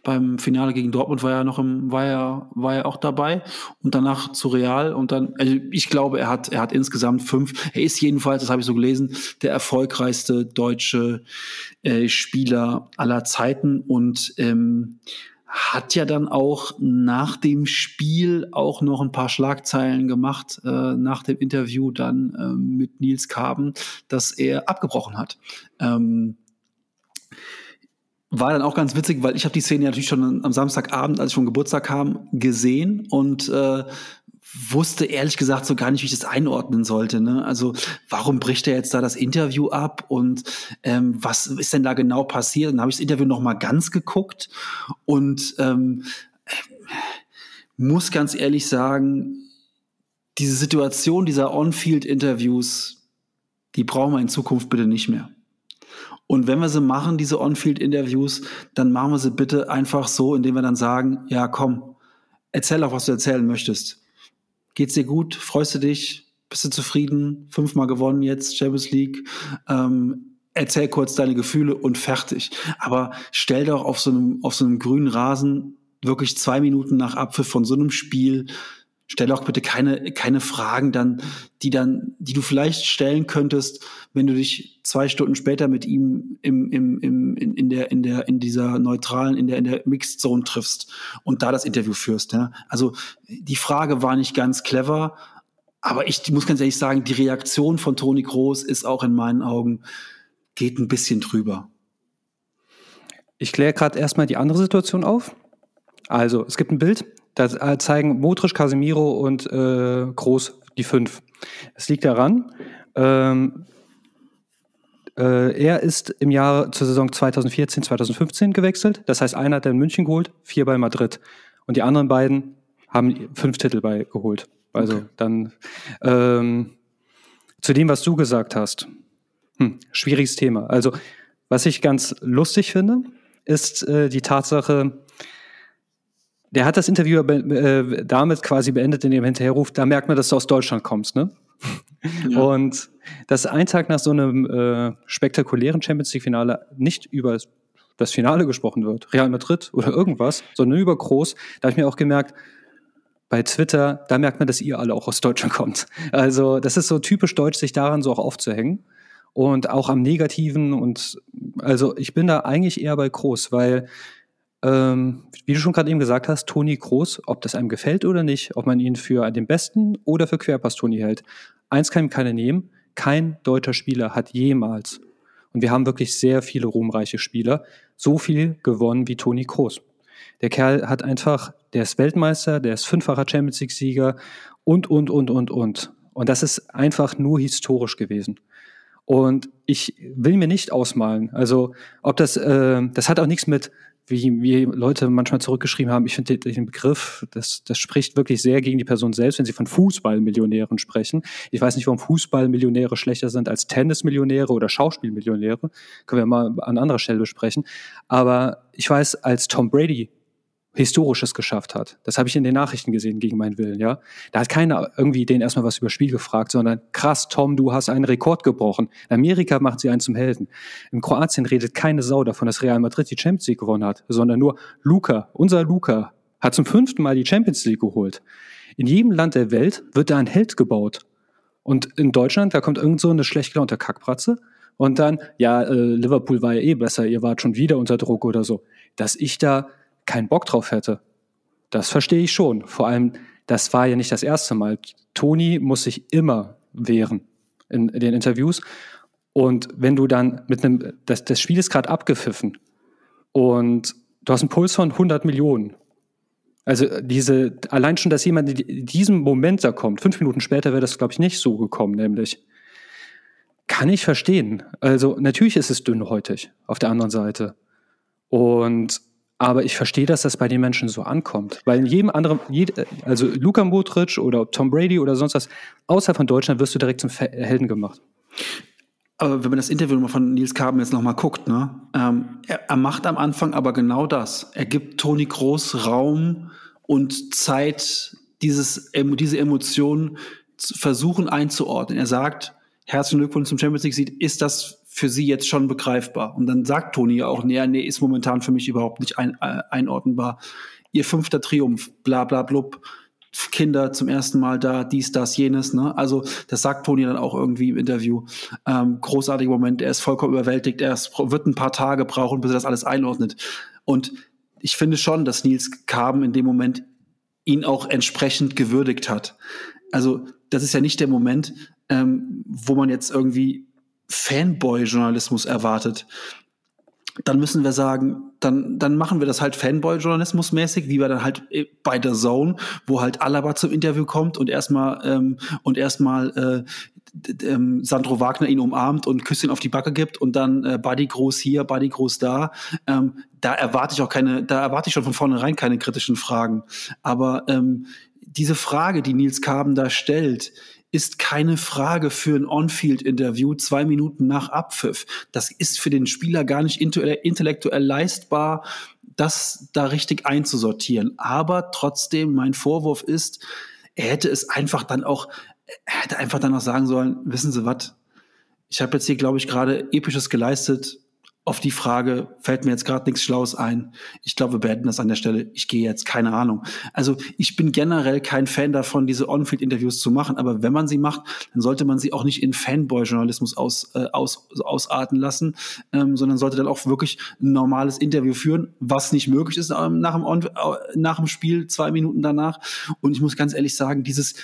A: beim Finale gegen Dortmund war ja noch im, war ja, war ja auch dabei und danach zu Real und dann, also ich glaube, er hat, er hat insgesamt fünf. Er ist jedenfalls, das habe ich so gelesen, der erfolgreichste deutsche äh, Spieler aller Zeiten und ähm, hat ja dann auch nach dem Spiel auch noch ein paar Schlagzeilen gemacht, äh, nach dem Interview dann äh, mit Nils Kaben, dass er abgebrochen hat. Ähm, war dann auch ganz witzig, weil ich habe die Szene natürlich schon am Samstagabend, als ich vom Geburtstag kam, gesehen und äh, wusste ehrlich gesagt so gar nicht, wie ich das einordnen sollte. Ne? Also warum bricht er jetzt da das Interview ab und ähm, was ist denn da genau passiert? Dann habe ich das Interview noch mal ganz geguckt und ähm, muss ganz ehrlich sagen, diese Situation dieser On-Field-Interviews, die brauchen wir in Zukunft bitte nicht mehr. Und wenn wir sie machen, diese On-Field-Interviews, dann machen wir sie bitte einfach so, indem wir dann sagen, ja komm, erzähl auch, was du erzählen möchtest. Geht's dir gut? Freust du dich? Bist du zufrieden? Fünfmal gewonnen jetzt, Champions League. Ähm, erzähl kurz deine Gefühle und fertig. Aber stell doch auf so einem, auf so einem grünen Rasen wirklich zwei Minuten nach Abpfiff von so einem Spiel stell auch bitte keine, keine Fragen dann, die dann, die du vielleicht stellen könntest, wenn du dich zwei Stunden später mit ihm im, im, im, in, in der, in der, in dieser neutralen, in der, in der Mixed Zone triffst und da das Interview führst. Ja? Also die Frage war nicht ganz clever, aber ich muss ganz ehrlich sagen, die Reaktion von Toni Kroos ist auch in meinen Augen, geht ein bisschen drüber.
B: Ich kläre gerade erstmal die andere Situation auf. Also, es gibt ein Bild, da zeigen Modric, Casemiro und äh, Groß die fünf. Es liegt daran, ähm, äh, er ist im Jahr zur Saison 2014, 2015 gewechselt. Das heißt, einer hat er in München geholt, vier bei Madrid. Und die anderen beiden haben fünf Titel bei geholt. Also okay. dann ähm, zu dem, was du gesagt hast. Hm, schwieriges Thema. Also, was ich ganz lustig finde, ist äh, die Tatsache, der hat das Interview äh, damit quasi beendet, indem er hinterher ruft, da merkt man, dass du aus Deutschland kommst, ne? Ja. Und dass ein Tag nach so einem äh, spektakulären Champions League-Finale nicht über das Finale gesprochen wird, Real Madrid oder irgendwas, sondern über Groß, da habe ich mir auch gemerkt, bei Twitter, da merkt man, dass ihr alle auch aus Deutschland kommt. Also das ist so typisch deutsch, sich daran so auch aufzuhängen und auch am Negativen und also ich bin da eigentlich eher bei Groß, weil ähm, wie du schon gerade eben gesagt hast, Toni Groß, ob das einem gefällt oder nicht, ob man ihn für den besten oder für Querpass-Toni hält, eins kann ihm keiner nehmen, kein deutscher Spieler hat jemals, und wir haben wirklich sehr viele ruhmreiche Spieler, so viel gewonnen wie Toni Kroos. Der Kerl hat einfach, der ist Weltmeister, der ist fünffacher Champions League-Sieger und, und, und, und, und. Und das ist einfach nur historisch gewesen. Und ich will mir nicht ausmalen, also ob das, äh, das hat auch nichts mit wie, wie Leute manchmal zurückgeschrieben haben, ich finde den Begriff, das, das spricht wirklich sehr gegen die Person selbst, wenn sie von Fußballmillionären sprechen. Ich weiß nicht, warum Fußballmillionäre schlechter sind als Tennismillionäre oder Schauspielmillionäre. Können wir mal an anderer Stelle besprechen. Aber ich weiß, als Tom Brady Historisches geschafft hat. Das habe ich in den Nachrichten gesehen, gegen meinen Willen, ja. Da hat keiner irgendwie den erstmal was über Spiel gefragt, sondern krass, Tom, du hast einen Rekord gebrochen. In Amerika macht sie einen zum Helden. In Kroatien redet keine Sau davon, dass Real Madrid die Champions League gewonnen hat, sondern nur Luca, unser Luca, hat zum fünften Mal die Champions League geholt. In jedem Land der Welt wird da ein Held gebaut. Und in Deutschland, da kommt irgend so eine schlecht gelaunte Kackbratze und dann, ja, äh, Liverpool war ja eh besser, ihr wart schon wieder unter Druck oder so. Dass ich da keinen Bock drauf hätte. Das verstehe ich schon. Vor allem, das war ja nicht das erste Mal. Toni muss sich immer wehren in, den Interviews. Und wenn du dann mit einem, das, das Spiel ist gerade abgepfiffen und du hast einen Puls von 100 Millionen. Also diese, allein schon, dass jemand in diesem Moment da kommt, fünf Minuten später wäre das, glaube ich, nicht so gekommen, nämlich. Kann ich verstehen. Also natürlich ist es dünnhäutig auf der anderen Seite. Und aber ich verstehe, dass das bei den Menschen so ankommt. Weil in jedem anderen, also Luka Modric oder Tom Brady oder sonst was, außerhalb von Deutschland wirst du direkt zum Helden gemacht.
A: Aber wenn man das Interview von Nils Kaben jetzt nochmal guckt, ne, ähm, er, er, macht am Anfang aber genau das. Er gibt Toni Groß Raum und Zeit, dieses, diese Emotionen zu versuchen einzuordnen. Er sagt, herzlichen Glückwunsch zum Champions League Sieg, ist das für sie jetzt schon begreifbar. Und dann sagt Toni ja auch, nee, nee, ist momentan für mich überhaupt nicht ein, äh, einordnenbar. Ihr fünfter Triumph, bla bla blub, Kinder zum ersten Mal da, dies, das, jenes. Ne? Also das sagt Toni dann auch irgendwie im Interview. Ähm, großartiger Moment, er ist vollkommen überwältigt, er ist, wird ein paar Tage brauchen, bis er das alles einordnet. Und ich finde schon, dass Nils Kaben in dem Moment ihn auch entsprechend gewürdigt hat. Also das ist ja nicht der Moment, ähm, wo man jetzt irgendwie Fanboy-Journalismus erwartet, dann müssen wir sagen, dann, dann machen wir das halt Fanboy-Journalismus-mäßig, wie wir dann halt äh, bei der Zone, wo halt Alaba zum Interview kommt und erstmal ähm, und erstmal äh, ähm, Sandro Wagner ihn umarmt und Küsschen auf die Backe gibt und dann äh, Buddy groß hier, Buddy groß da. Ähm, da erwarte ich auch keine, da erwarte ich schon von vornherein keine kritischen Fragen. Aber ähm, diese Frage, die Nils Kaben da stellt, ist keine Frage für ein On-Field-Interview zwei Minuten nach Abpfiff. Das ist für den Spieler gar nicht intellektuell leistbar, das da richtig einzusortieren. Aber trotzdem, mein Vorwurf ist, er hätte es einfach dann auch, er hätte einfach dann auch sagen sollen, wissen Sie was, ich habe jetzt hier, glaube ich, gerade Episches geleistet auf die Frage fällt mir jetzt gerade nichts Schlaues ein. Ich glaube, wir beenden das an der Stelle. Ich gehe jetzt, keine Ahnung. Also ich bin generell kein Fan davon, diese On-Field-Interviews zu machen, aber wenn man sie macht, dann sollte man sie auch nicht in Fanboy-Journalismus aus, äh, aus, ausarten lassen, ähm, sondern sollte dann auch wirklich ein normales Interview führen, was nicht möglich ist ähm, nach, dem On äh, nach dem Spiel, zwei Minuten danach. Und ich muss ganz ehrlich sagen, dieses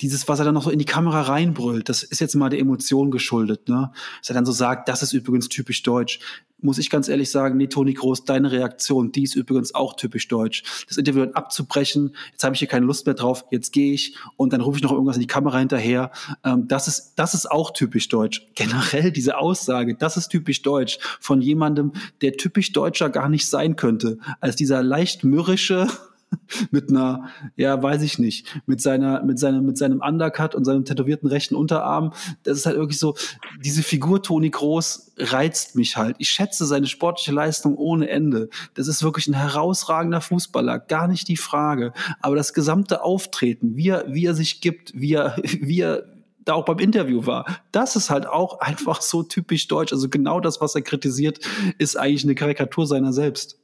A: dieses, was er dann noch so in die Kamera reinbrüllt, das ist jetzt mal der Emotion geschuldet, ne? Dass er dann so sagt, das ist übrigens typisch deutsch. Muss ich ganz ehrlich sagen, nee, Toni Groß, deine Reaktion, die ist übrigens auch typisch deutsch. Das Interview dann abzubrechen, jetzt habe ich hier keine Lust mehr drauf, jetzt gehe ich und dann rufe ich noch irgendwas in die Kamera hinterher. Ähm, das, ist, das ist auch typisch deutsch. Generell diese Aussage, das ist typisch deutsch von jemandem, der typisch deutscher gar nicht sein könnte, als dieser leicht mürrische, mit einer, ja, weiß ich nicht, mit seiner, mit seinem, mit seinem Undercut und seinem tätowierten rechten Unterarm. Das ist halt wirklich so, diese Figur Toni Groß reizt mich halt. Ich schätze seine sportliche Leistung ohne Ende. Das ist wirklich ein herausragender Fußballer, gar nicht die Frage. Aber das gesamte Auftreten, wie er, wie er sich gibt, wie er, wie er, da auch beim Interview war. Das ist halt auch einfach so typisch deutsch. Also genau das, was er kritisiert, ist eigentlich eine Karikatur seiner selbst.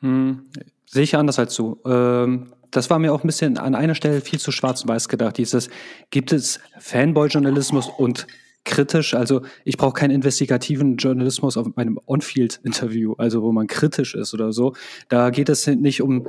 B: Hm. Sehe ich anders als du. Ähm, das war mir auch ein bisschen an einer Stelle viel zu schwarz und weiß gedacht. Dieses, gibt es Fanboy-Journalismus und kritisch, also ich brauche keinen investigativen Journalismus auf meinem On-Field-Interview, also wo man kritisch ist oder so. Da geht es nicht um,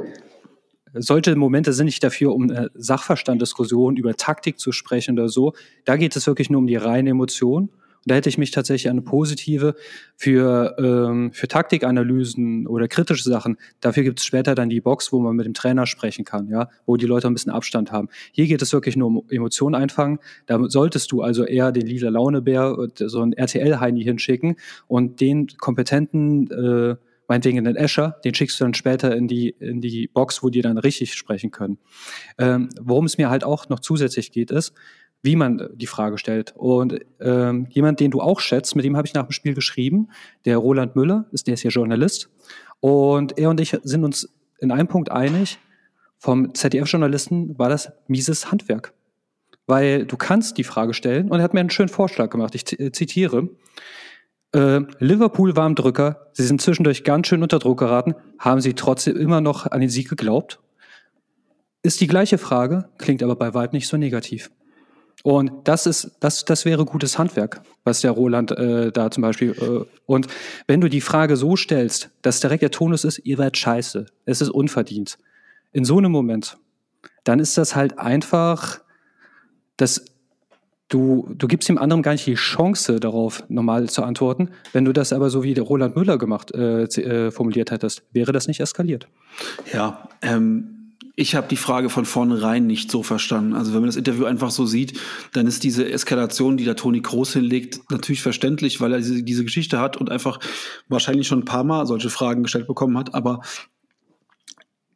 B: solche Momente sind nicht dafür, um eine Sachverstanddiskussion über Taktik zu sprechen oder so. Da geht es wirklich nur um die reine Emotion da hätte ich mich tatsächlich eine positive für, ähm, für Taktikanalysen oder kritische Sachen. Dafür gibt es später dann die Box, wo man mit dem Trainer sprechen kann, ja, wo die Leute ein bisschen Abstand haben. Hier geht es wirklich nur um Emotionen einfangen. Da solltest du also eher den lila Launebär, so einen RTL-Heini hinschicken und den kompetenten äh, meinetwegen den Escher, den schickst du dann später in die, in die Box, wo die dann richtig sprechen können. Ähm, worum es mir halt auch noch zusätzlich geht, ist, wie man die Frage stellt. Und ähm, jemand, den du auch schätzt, mit dem habe ich nach dem Spiel geschrieben, der Roland Müller, ist, der ist ja Journalist. Und er und ich sind uns in einem Punkt einig, vom ZDF-Journalisten war das mieses Handwerk. Weil du kannst die Frage stellen, und er hat mir einen schönen Vorschlag gemacht, ich äh, zitiere, äh, Liverpool war im Drücker, sie sind zwischendurch ganz schön unter Druck geraten, haben sie trotzdem immer noch an den Sieg geglaubt? Ist die gleiche Frage, klingt aber bei Weib nicht so negativ. Und das ist, das, das wäre gutes Handwerk, was der Roland äh, da zum Beispiel. Äh, und wenn du die Frage so stellst, dass direkt der Tonus ist, ihr werdet scheiße, es ist unverdient. In so einem Moment, dann ist das halt einfach, dass du, du gibst dem anderen gar nicht die Chance darauf, normal zu antworten. Wenn du das aber so wie der Roland Müller gemacht, äh, äh formuliert hättest, wäre das nicht eskaliert.
A: Ja, ähm, ich habe die Frage von vornherein nicht so verstanden. Also wenn man das Interview einfach so sieht, dann ist diese Eskalation, die da Toni Groß hinlegt, natürlich verständlich, weil er diese, diese Geschichte hat und einfach wahrscheinlich schon ein paar Mal solche Fragen gestellt bekommen hat. Aber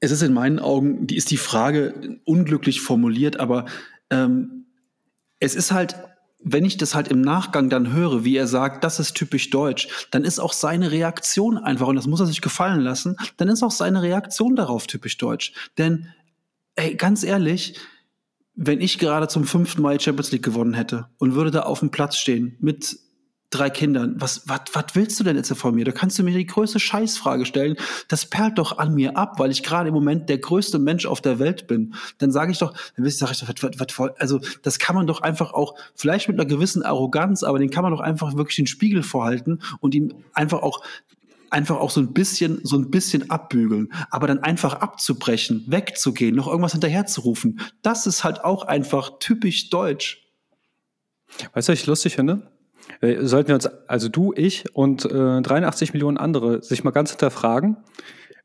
A: es ist in meinen Augen, die ist die Frage unglücklich formuliert, aber ähm, es ist halt wenn ich das halt im Nachgang dann höre, wie er sagt, das ist typisch deutsch, dann ist auch seine Reaktion einfach, und das muss er sich gefallen lassen, dann ist auch seine Reaktion darauf typisch deutsch. Denn, ey, ganz ehrlich, wenn ich gerade zum fünften Mal Champions League gewonnen hätte und würde da auf dem Platz stehen mit drei Kindern. Was, was, was willst du denn jetzt von mir? Da kannst du mir die größte Scheißfrage stellen. Das perlt doch an mir ab, weil ich gerade im Moment der größte Mensch auf der Welt bin. Dann sage ich doch, dann sage ich doch, was, was, was, also das kann man doch einfach auch, vielleicht mit einer gewissen Arroganz, aber den kann man doch einfach wirklich den Spiegel vorhalten und ihm einfach auch einfach auch so ein bisschen, so ein bisschen abbügeln. Aber dann einfach abzubrechen, wegzugehen, noch irgendwas hinterherzurufen, das ist halt auch einfach typisch deutsch.
B: Weißt du, was ich lustig finde? Äh, sollten wir uns, also du, ich und äh, 83 Millionen andere, sich mal ganz hinterfragen.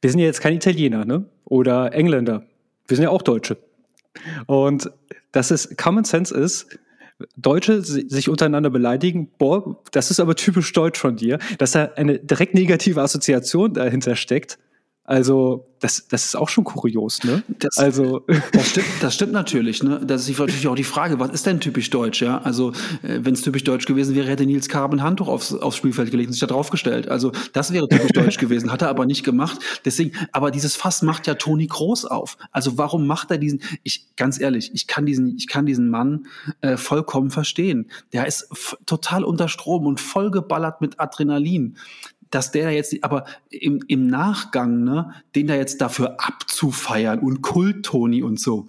B: Wir sind ja jetzt kein Italiener, ne? Oder Engländer. Wir sind ja auch Deutsche. Und dass es Common Sense ist, Deutsche sich untereinander beleidigen, boah, das ist aber typisch deutsch von dir, dass da eine direkt negative Assoziation dahinter steckt. Also, das, das ist auch schon kurios, ne?
A: Das, also. Das stimmt, das stimmt natürlich, ne? Das ist natürlich auch die Frage, was ist denn typisch deutsch, ja? Also, äh, wenn es typisch deutsch gewesen wäre, hätte Nils Karben ein Handtuch aufs, aufs Spielfeld gelegt und sich da draufgestellt. Also, das wäre typisch deutsch gewesen, hat er aber nicht gemacht. Deswegen, aber dieses Fass macht ja Toni Groß auf. Also, warum macht er diesen, ich, ganz ehrlich, ich kann diesen, ich kann diesen Mann äh, vollkommen verstehen. Der ist total unter Strom und vollgeballert mit Adrenalin dass der jetzt, aber im, im Nachgang, ne, den da jetzt dafür abzufeiern und Kult-Toni und so,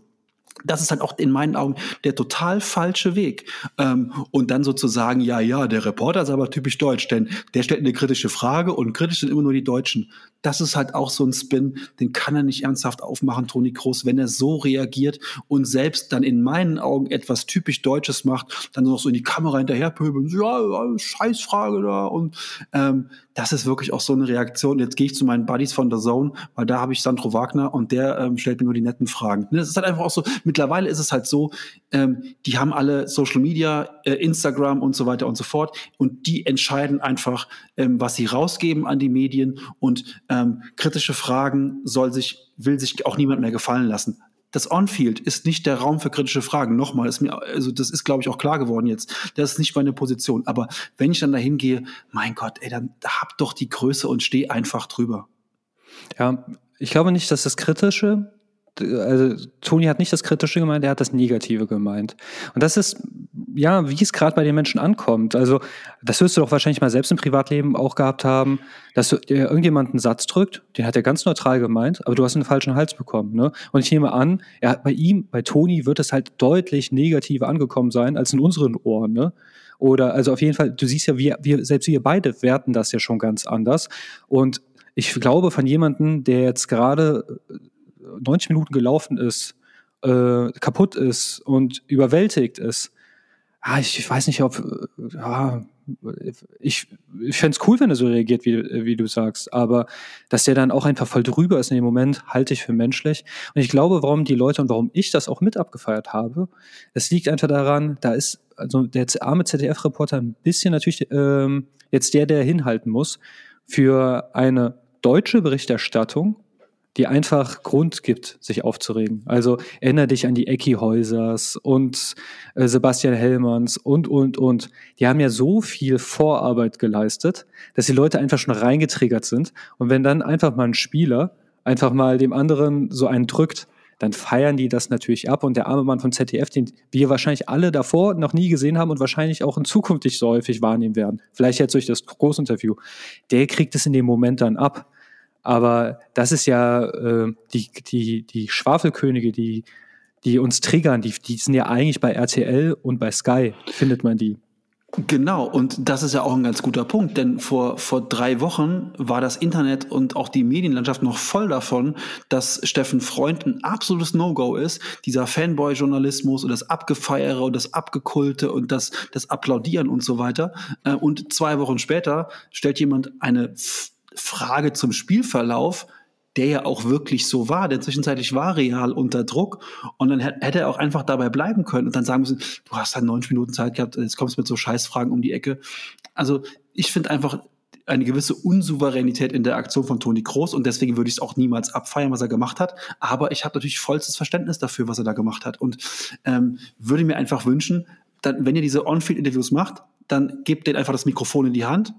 A: das ist halt auch in meinen Augen der total falsche Weg. Ähm, und dann sozusagen, ja, ja, der Reporter ist aber typisch deutsch, denn der stellt eine kritische Frage und kritisch sind immer nur die Deutschen. Das ist halt auch so ein Spin, den kann er nicht ernsthaft aufmachen, Toni Kroos, wenn er so reagiert und selbst dann in meinen Augen etwas typisch Deutsches macht, dann noch so in die Kamera hinterherpöbeln, ja, ja Scheißfrage da und ähm, das ist wirklich auch so eine Reaktion. Jetzt gehe ich zu meinen Buddies von der Zone, weil da habe ich Sandro Wagner und der ähm, stellt mir nur die netten Fragen. Das ist halt einfach auch so, mittlerweile ist es halt so, ähm, die haben alle Social Media, äh, Instagram und so weiter und so fort und die entscheiden einfach, ähm, was sie rausgeben an die Medien und ähm, kritische Fragen soll sich, will sich auch niemand mehr gefallen lassen das On-Field ist nicht der Raum für kritische Fragen. Nochmal, ist mir, also das ist, glaube ich, auch klar geworden jetzt. Das ist nicht meine Position. Aber wenn ich dann dahin gehe, mein Gott, ey, dann hab doch die Größe und steh einfach drüber.
B: Ja, ich glaube nicht, dass das Kritische also Toni hat nicht das Kritische gemeint, er hat das Negative gemeint. Und das ist, ja, wie es gerade bei den Menschen ankommt. Also, das wirst du doch wahrscheinlich mal selbst im Privatleben auch gehabt haben, dass du dir irgendjemand einen Satz drückt, den hat er ganz neutral gemeint, aber du hast einen falschen Hals bekommen. Ne? Und ich nehme an, er, bei ihm, bei Toni wird es halt deutlich negativer angekommen sein als in unseren Ohren. Ne? Oder also auf jeden Fall, du siehst ja, wir, wir, selbst wir beide werten das ja schon ganz anders. Und ich glaube, von jemandem, der jetzt gerade 90 Minuten gelaufen ist, äh, kaputt ist und überwältigt ist, ah, ich, ich weiß nicht, ob, äh, ja, ich, ich fände es cool, wenn er so reagiert, wie, wie du sagst, aber dass der dann auch einfach voll drüber ist in dem Moment, halte ich für menschlich. Und ich glaube, warum die Leute und warum ich das auch mit abgefeiert habe, es liegt einfach daran, da ist also der arme ZDF-Reporter ein bisschen natürlich ähm, jetzt der, der hinhalten muss für eine deutsche Berichterstattung die einfach Grund gibt, sich aufzuregen. Also erinnere dich an die Ecki-Häusers und äh, Sebastian Hellmanns und, und, und. Die haben ja so viel Vorarbeit geleistet, dass die Leute einfach schon reingetriggert sind. Und wenn dann einfach mal ein Spieler einfach mal dem anderen so einen drückt, dann feiern die das natürlich ab. Und der arme Mann von ZDF, den wir wahrscheinlich alle davor noch nie gesehen haben und wahrscheinlich auch in Zukunft nicht so häufig wahrnehmen werden, vielleicht jetzt durch das Großinterview, der kriegt es in dem Moment dann ab. Aber das ist ja äh, die, die, die Schwafelkönige, die, die uns triggern, die, die sind ja eigentlich bei RTL und bei Sky, findet man die.
A: Genau, und das ist ja auch ein ganz guter Punkt, denn vor, vor drei Wochen war das Internet und auch die Medienlandschaft noch voll davon, dass Steffen Freund ein absolutes No-Go ist. Dieser Fanboy-Journalismus und das Abgefeiere und das Abgekulte und das, das Applaudieren und so weiter. Äh, und zwei Wochen später stellt jemand eine Frage zum Spielverlauf, der ja auch wirklich so war, denn zwischenzeitlich war Real unter Druck und dann hätte er auch einfach dabei bleiben können und dann sagen müssen, du hast dann 90 Minuten Zeit gehabt, jetzt kommst du mit so Scheißfragen um die Ecke. Also ich finde einfach eine gewisse Unsouveränität in der Aktion von Toni Kroos und deswegen würde ich es auch niemals abfeiern, was er gemacht hat. Aber ich habe natürlich vollstes Verständnis dafür, was er da gemacht hat und ähm, würde mir einfach wünschen, dann, wenn ihr diese On-Field-Interviews macht, dann gebt denen einfach das Mikrofon in die Hand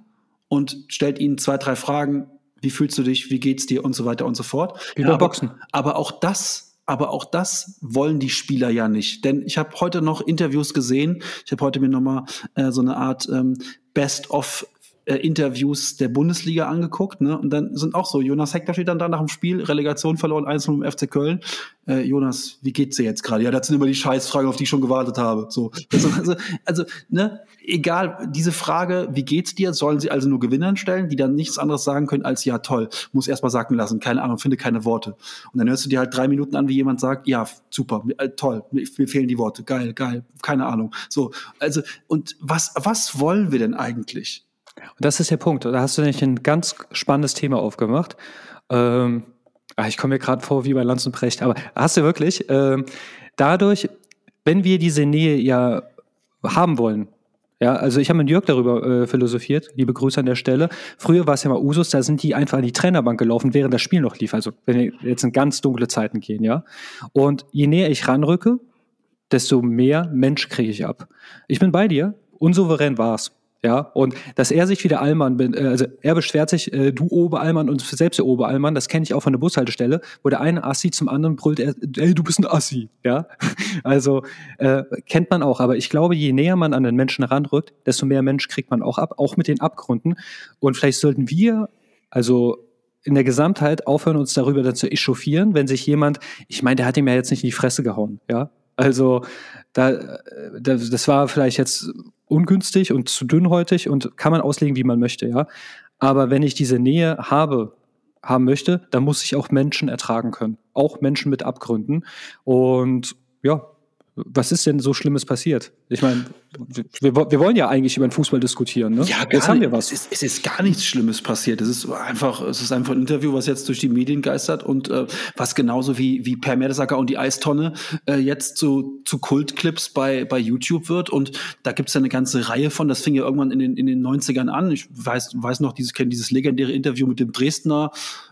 A: und stellt ihnen zwei, drei Fragen. Wie fühlst du dich? Wie geht's dir? Und so weiter und so fort.
B: Über ja, Boxen.
A: Aber auch das, aber auch das wollen die Spieler ja nicht. Denn ich habe heute noch Interviews gesehen. Ich habe heute mir nochmal äh, so eine Art ähm, Best-of äh, Interviews der Bundesliga angeguckt, ne? Und dann sind auch so, Jonas Hector steht dann da nach dem Spiel, Relegation verloren, 1 im FC Köln. Äh, Jonas, wie geht's dir jetzt gerade? Ja, das sind immer die Scheißfragen, auf die ich schon gewartet habe. So. Also, also, also, ne, egal, diese Frage, wie geht's dir, sollen sie also nur Gewinnern stellen, die dann nichts anderes sagen können als ja, toll, muss erst mal sagen lassen, keine Ahnung, finde keine Worte. Und dann hörst du dir halt drei Minuten an, wie jemand sagt, ja, super, äh, toll, mir, mir fehlen die Worte, geil, geil, keine Ahnung. So, also, und was, was wollen wir denn eigentlich?
B: Und das ist der Punkt. Da hast du nämlich ein ganz spannendes Thema aufgemacht. Ähm, ah, ich komme mir gerade vor wie bei Lanz und Precht, aber hast du wirklich, ähm, dadurch, wenn wir diese Nähe ja haben wollen, Ja, also ich habe mit Jörg darüber äh, philosophiert, liebe Grüße an der Stelle. Früher war es ja mal Usus, da sind die einfach an die Trainerbank gelaufen, während das Spiel noch lief. Also wenn wir jetzt in ganz dunkle Zeiten gehen, ja. Und je näher ich ranrücke, desto mehr Mensch kriege ich ab. Ich bin bei dir, unsouverän war's. Ja, und dass er sich wieder Allmann, äh, also er beschwert sich, äh, du Oberallmann und selbst der Oberallmann, das kenne ich auch von der Bushaltestelle, wo der eine Assi zum anderen brüllt, ey, du bist ein Assi, ja. Also äh, kennt man auch, aber ich glaube, je näher man an den Menschen ranrückt, desto mehr Mensch kriegt man auch ab, auch mit den Abgründen. Und vielleicht sollten wir, also in der Gesamtheit aufhören, uns darüber dann zu echauffieren, wenn sich jemand, ich meine, der hat ihm ja jetzt nicht in die Fresse gehauen, ja. Also da, äh, das war vielleicht jetzt ungünstig und zu dünnhäutig und kann man auslegen, wie man möchte, ja. Aber wenn ich diese Nähe habe, haben möchte, dann muss ich auch Menschen ertragen können. Auch Menschen mit Abgründen. Und ja, was ist denn so Schlimmes passiert? Ich meine, wir, wir, wollen ja eigentlich über den Fußball diskutieren, ne?
A: Ja, jetzt haben wir was. Es ist, es ist, gar nichts Schlimmes passiert. Es ist einfach, es ist einfach ein Interview, was jetzt durch die Medien geistert und äh, was genauso wie, wie Per Mertesacker und die Eistonne äh, jetzt zu, zu Kultclips bei, bei YouTube wird. Und da gibt es ja eine ganze Reihe von, das fing ja irgendwann in den, in den 90ern an. Ich weiß, weiß noch, dieses, kenne dieses legendäre Interview mit dem Dresdner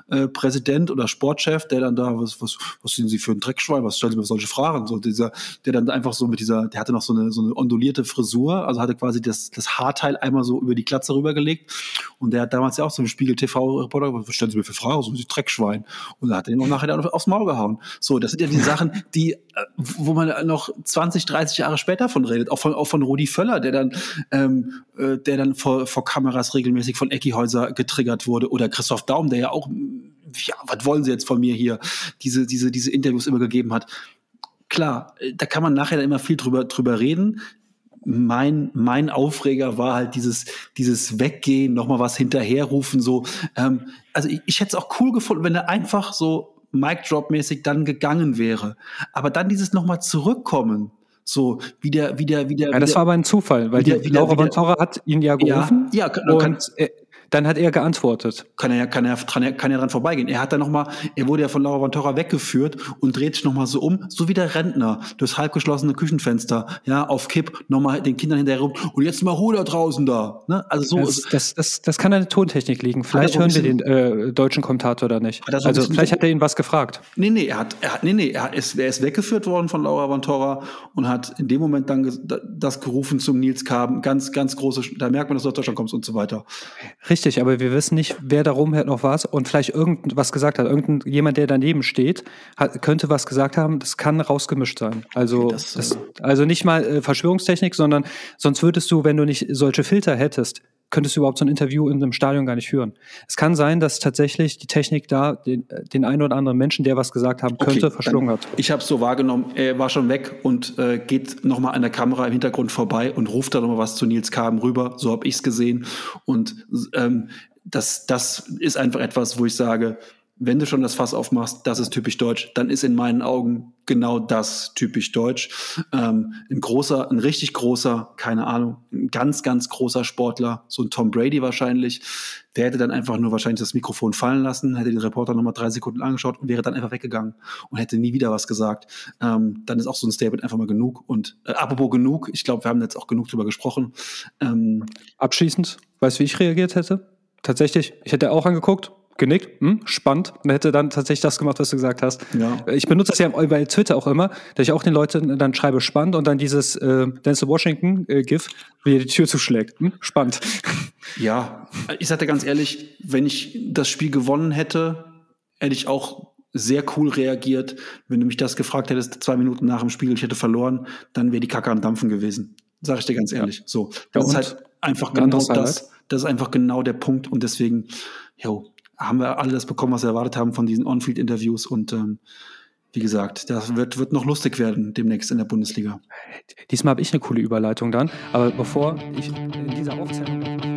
A: äh, Präsident oder Sportchef, der dann da, was, was, was sind Sie für ein Dreckschwein, was stellen Sie mir solche Fragen? So dieser, der dann einfach so mit dieser, der hatte noch so eine, so eine ondulierte Frisur, also hatte quasi das, das Haarteil einmal so über die Klatze rübergelegt. Und der hat damals ja auch so einen Spiegel TV-Reporter, was stellen Sie mir für Fragen? So ein Dreckschwein. Und da hat er ihn auch nachher aufs Maul gehauen. So, das sind ja die Sachen, die, äh, wo man noch 20, 30 Jahre später von redet. Auch von, auch von Rudi Völler, der dann, ähm, äh, der dann vor, vor Kameras regelmäßig von Ecki Häuser getriggert wurde. Oder Christoph Daum, der ja auch ja, was wollen Sie jetzt von mir hier, diese, diese, diese Interviews immer gegeben hat. Klar, äh, da kann man nachher immer viel drüber, drüber reden. Mein, mein Aufreger war halt dieses, dieses Weggehen, nochmal was hinterherrufen, so. Ähm, also ich, ich hätte es auch cool gefunden, wenn er einfach so Mic-Drop-mäßig dann gegangen wäre. Aber dann dieses nochmal zurückkommen, so wie der, wie der, wie der.
B: Ja, das war aber ein Zufall, weil die, Laura Vantora hat ihn ja gerufen.
A: Ja, ja und
B: kann, dann hat er geantwortet.
A: Kann er ja, kann er, kann er, kann er dran vorbeigehen. Er hat dann nochmal, er wurde ja von Laura Vantora weggeführt und dreht sich nochmal so um, so wie der Rentner, durchs halbgeschlossene Küchenfenster, ja, auf Kipp, nochmal den Kindern hinterher rum und jetzt mal Ruhe da draußen da. Ne? Also so
B: das, das, das, das kann an der Tontechnik liegen. Vielleicht hören wir den äh, deutschen Kommentator da nicht. Also vielleicht hat er ihn was gefragt.
A: Nee, nee, er hat, er hat nee, nee, er, ist, er ist weggeführt worden von Laura Vantora und hat in dem Moment dann das gerufen zum Nils Kaben, ganz, ganz große, da merkt man, dass du aus Deutschland kommst und so weiter.
B: Richtig, aber wir wissen nicht, wer darum noch was und vielleicht irgendwas gesagt hat. Irgendjemand, der daneben steht, hat, könnte was gesagt haben. Das kann rausgemischt sein. Also, das, das, äh, also nicht mal äh, Verschwörungstechnik, sondern sonst würdest du, wenn du nicht solche Filter hättest, könntest du überhaupt so ein Interview in einem Stadion gar nicht führen. Es kann sein, dass tatsächlich die Technik da den, den einen oder anderen Menschen, der was gesagt haben könnte, okay, verschlungen hat.
A: Ich habe es so wahrgenommen, er war schon weg und äh, geht nochmal an der Kamera im Hintergrund vorbei und ruft da nochmal was zu Nils Kaben rüber. So habe ich es gesehen. Und ähm, das, das ist einfach etwas, wo ich sage, wenn du schon das Fass aufmachst, das ist typisch deutsch, dann ist in meinen Augen genau das typisch deutsch. Ähm, ein großer, ein richtig großer, keine Ahnung, ein ganz, ganz großer Sportler, so ein Tom Brady wahrscheinlich, der hätte dann einfach nur wahrscheinlich das Mikrofon fallen lassen, hätte den Reporter nochmal drei Sekunden angeschaut und wäre dann einfach weggegangen und hätte nie wieder was gesagt. Ähm, dann ist auch so ein Statement einfach mal genug. Und äh, apropos genug, ich glaube, wir haben jetzt auch genug drüber gesprochen.
B: Ähm, Abschließend, weißt du, wie ich reagiert hätte? Tatsächlich, ich hätte auch angeguckt, genickt, hm, spannend, und hätte dann tatsächlich das gemacht, was du gesagt hast. Ja. Ich benutze das ja bei Twitter auch immer, dass ich auch den Leuten dann schreibe, spannend, und dann dieses äh, Denzel Washington-GIF, äh, wie er die Tür zuschlägt. Hm, spannend.
A: Ja, ich sagte ganz ehrlich, wenn ich das Spiel gewonnen hätte, hätte ich auch sehr cool reagiert. Wenn du mich das gefragt hättest, zwei Minuten nach dem Spiel, ich hätte verloren, dann wäre die Kacke am Dampfen gewesen. Sag ich dir ganz ehrlich. Ja. So, das ja, ist halt einfach genau das. Das ist einfach genau der Punkt und deswegen, jo, haben wir alle das bekommen, was wir erwartet haben von diesen On-Field-Interviews und ähm, wie gesagt, das wird, wird noch lustig werden demnächst in der Bundesliga.
B: Diesmal habe ich eine coole Überleitung dann, aber bevor ich in dieser Aufzeichnung